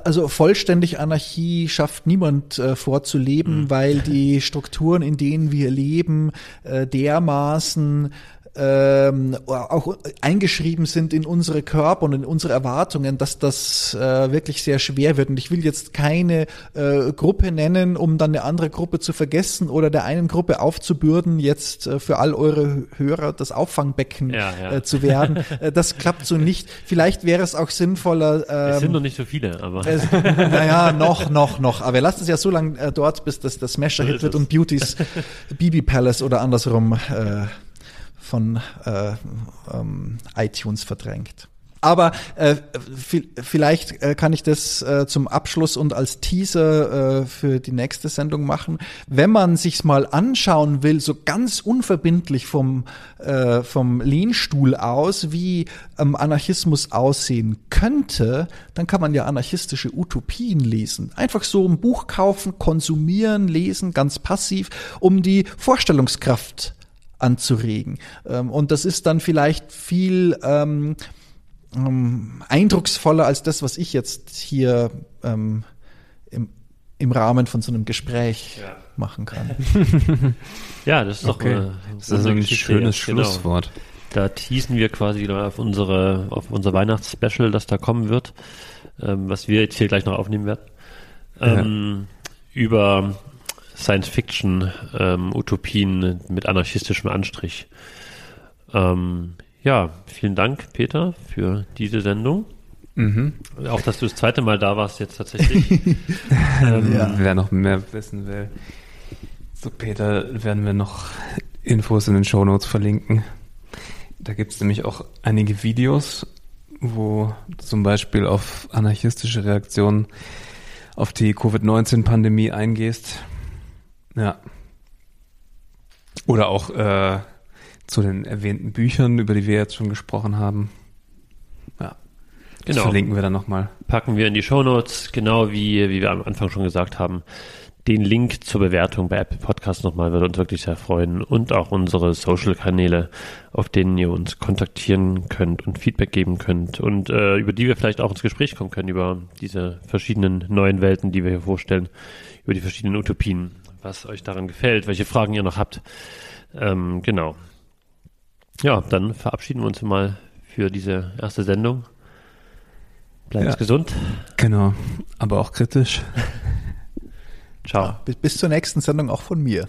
Also vollständig Anarchie schafft niemand äh, vorzuleben, weil die Strukturen, in denen wir leben, äh, dermaßen ähm, auch eingeschrieben sind in unsere Körper und in unsere Erwartungen, dass das äh, wirklich sehr schwer wird. Und ich will jetzt keine äh, Gruppe nennen, um dann eine andere Gruppe zu vergessen oder der einen Gruppe aufzubürden, jetzt äh, für all eure Hörer das Auffangbecken Ja, ja. Äh, zu werden. Äh, das klappt so nicht. Vielleicht wäre es auch sinnvoller. Ähm, Es sind noch nicht so viele, aber es, naja, noch, noch, noch. Aber wir lassen es ja so lange äh, dort, bis das, das Smasher-Hit wird und Beautys Bibi Palace oder andersrum äh, von äh, ähm, iTunes verdrängt. Aber äh, vi- vielleicht äh, kann ich das äh, zum Abschluss und als Teaser äh, für die nächste Sendung machen. Wenn man sich's mal anschauen will, so ganz unverbindlich vom äh, vom Lehnstuhl aus, wie ähm, Anarchismus aussehen könnte, dann kann man ja anarchistische Utopien lesen. Einfach so ein Buch kaufen, konsumieren, lesen, ganz passiv, um die Vorstellungskraft anzuregen. Ähm, und das ist dann vielleicht viel ähm, ähm, eindrucksvoller als das, was ich jetzt hier ähm, im, im Rahmen von so einem Gespräch Ja. machen kann. ja, das ist doch Okay. eine, Das ist ein Geschichte schönes jetzt, genau. Schlusswort. Da teasen wir quasi wieder auf unsere, auf unser Weihnachtsspecial, das da kommen wird, ähm, was wir jetzt hier gleich noch aufnehmen werden, ähm, über Science-Fiction, ähm, Utopien mit anarchistischem Anstrich. Ähm, ja, vielen Dank, Peter, für diese Sendung. Mhm. Auch, dass du das zweite Mal da warst jetzt tatsächlich. ähm, Ja. Wer noch mehr wissen will, zu Peter werden wir noch Infos in den Shownotes verlinken. Da gibt es nämlich auch einige Videos, wo zum Beispiel auf anarchistische Reaktionen auf die Covid-19-Pandemie eingehst. Ja. Oder auch äh, zu den erwähnten Büchern, über die wir jetzt schon gesprochen haben. Ja. Das Genau. verlinken wir dann nochmal. packen wir in die Shownotes, genau wie, wie wir am Anfang schon gesagt haben, den Link zur Bewertung bei Apple Podcast nochmal, würde uns wirklich sehr freuen. Und auch unsere Social-Kanäle, auf denen ihr uns kontaktieren könnt und Feedback geben könnt und äh, über die wir vielleicht auch ins Gespräch kommen können, über diese verschiedenen neuen Welten, die wir hier vorstellen, über die verschiedenen Utopien, was euch daran gefällt, welche Fragen ihr noch habt. Ähm, genau. Ja, dann verabschieden wir uns mal für diese erste Sendung. Bleibt Ja. gesund. Genau. Aber auch kritisch. Ciao. Bis, bis zur nächsten Sendung auch von mir.